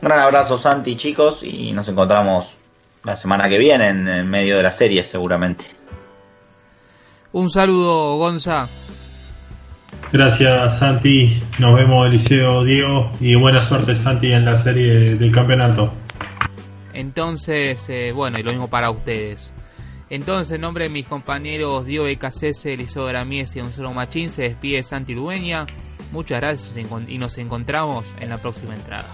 gran abrazo, Santi, chicos, y nos encontramos la semana que viene en, en medio de la serie, seguramente. Un saludo, Gonza. Gracias Santi, nos vemos Eliseo, Diego y buena suerte Santi en la serie del campeonato. Entonces, eh, bueno, y lo mismo para ustedes. Entonces, en nombre de mis compañeros Diego BKCS, Eliseo Gramies y Gonzalo Machín, se despide Santi Lueña. Muchas gracias y nos encontramos en la próxima entrada.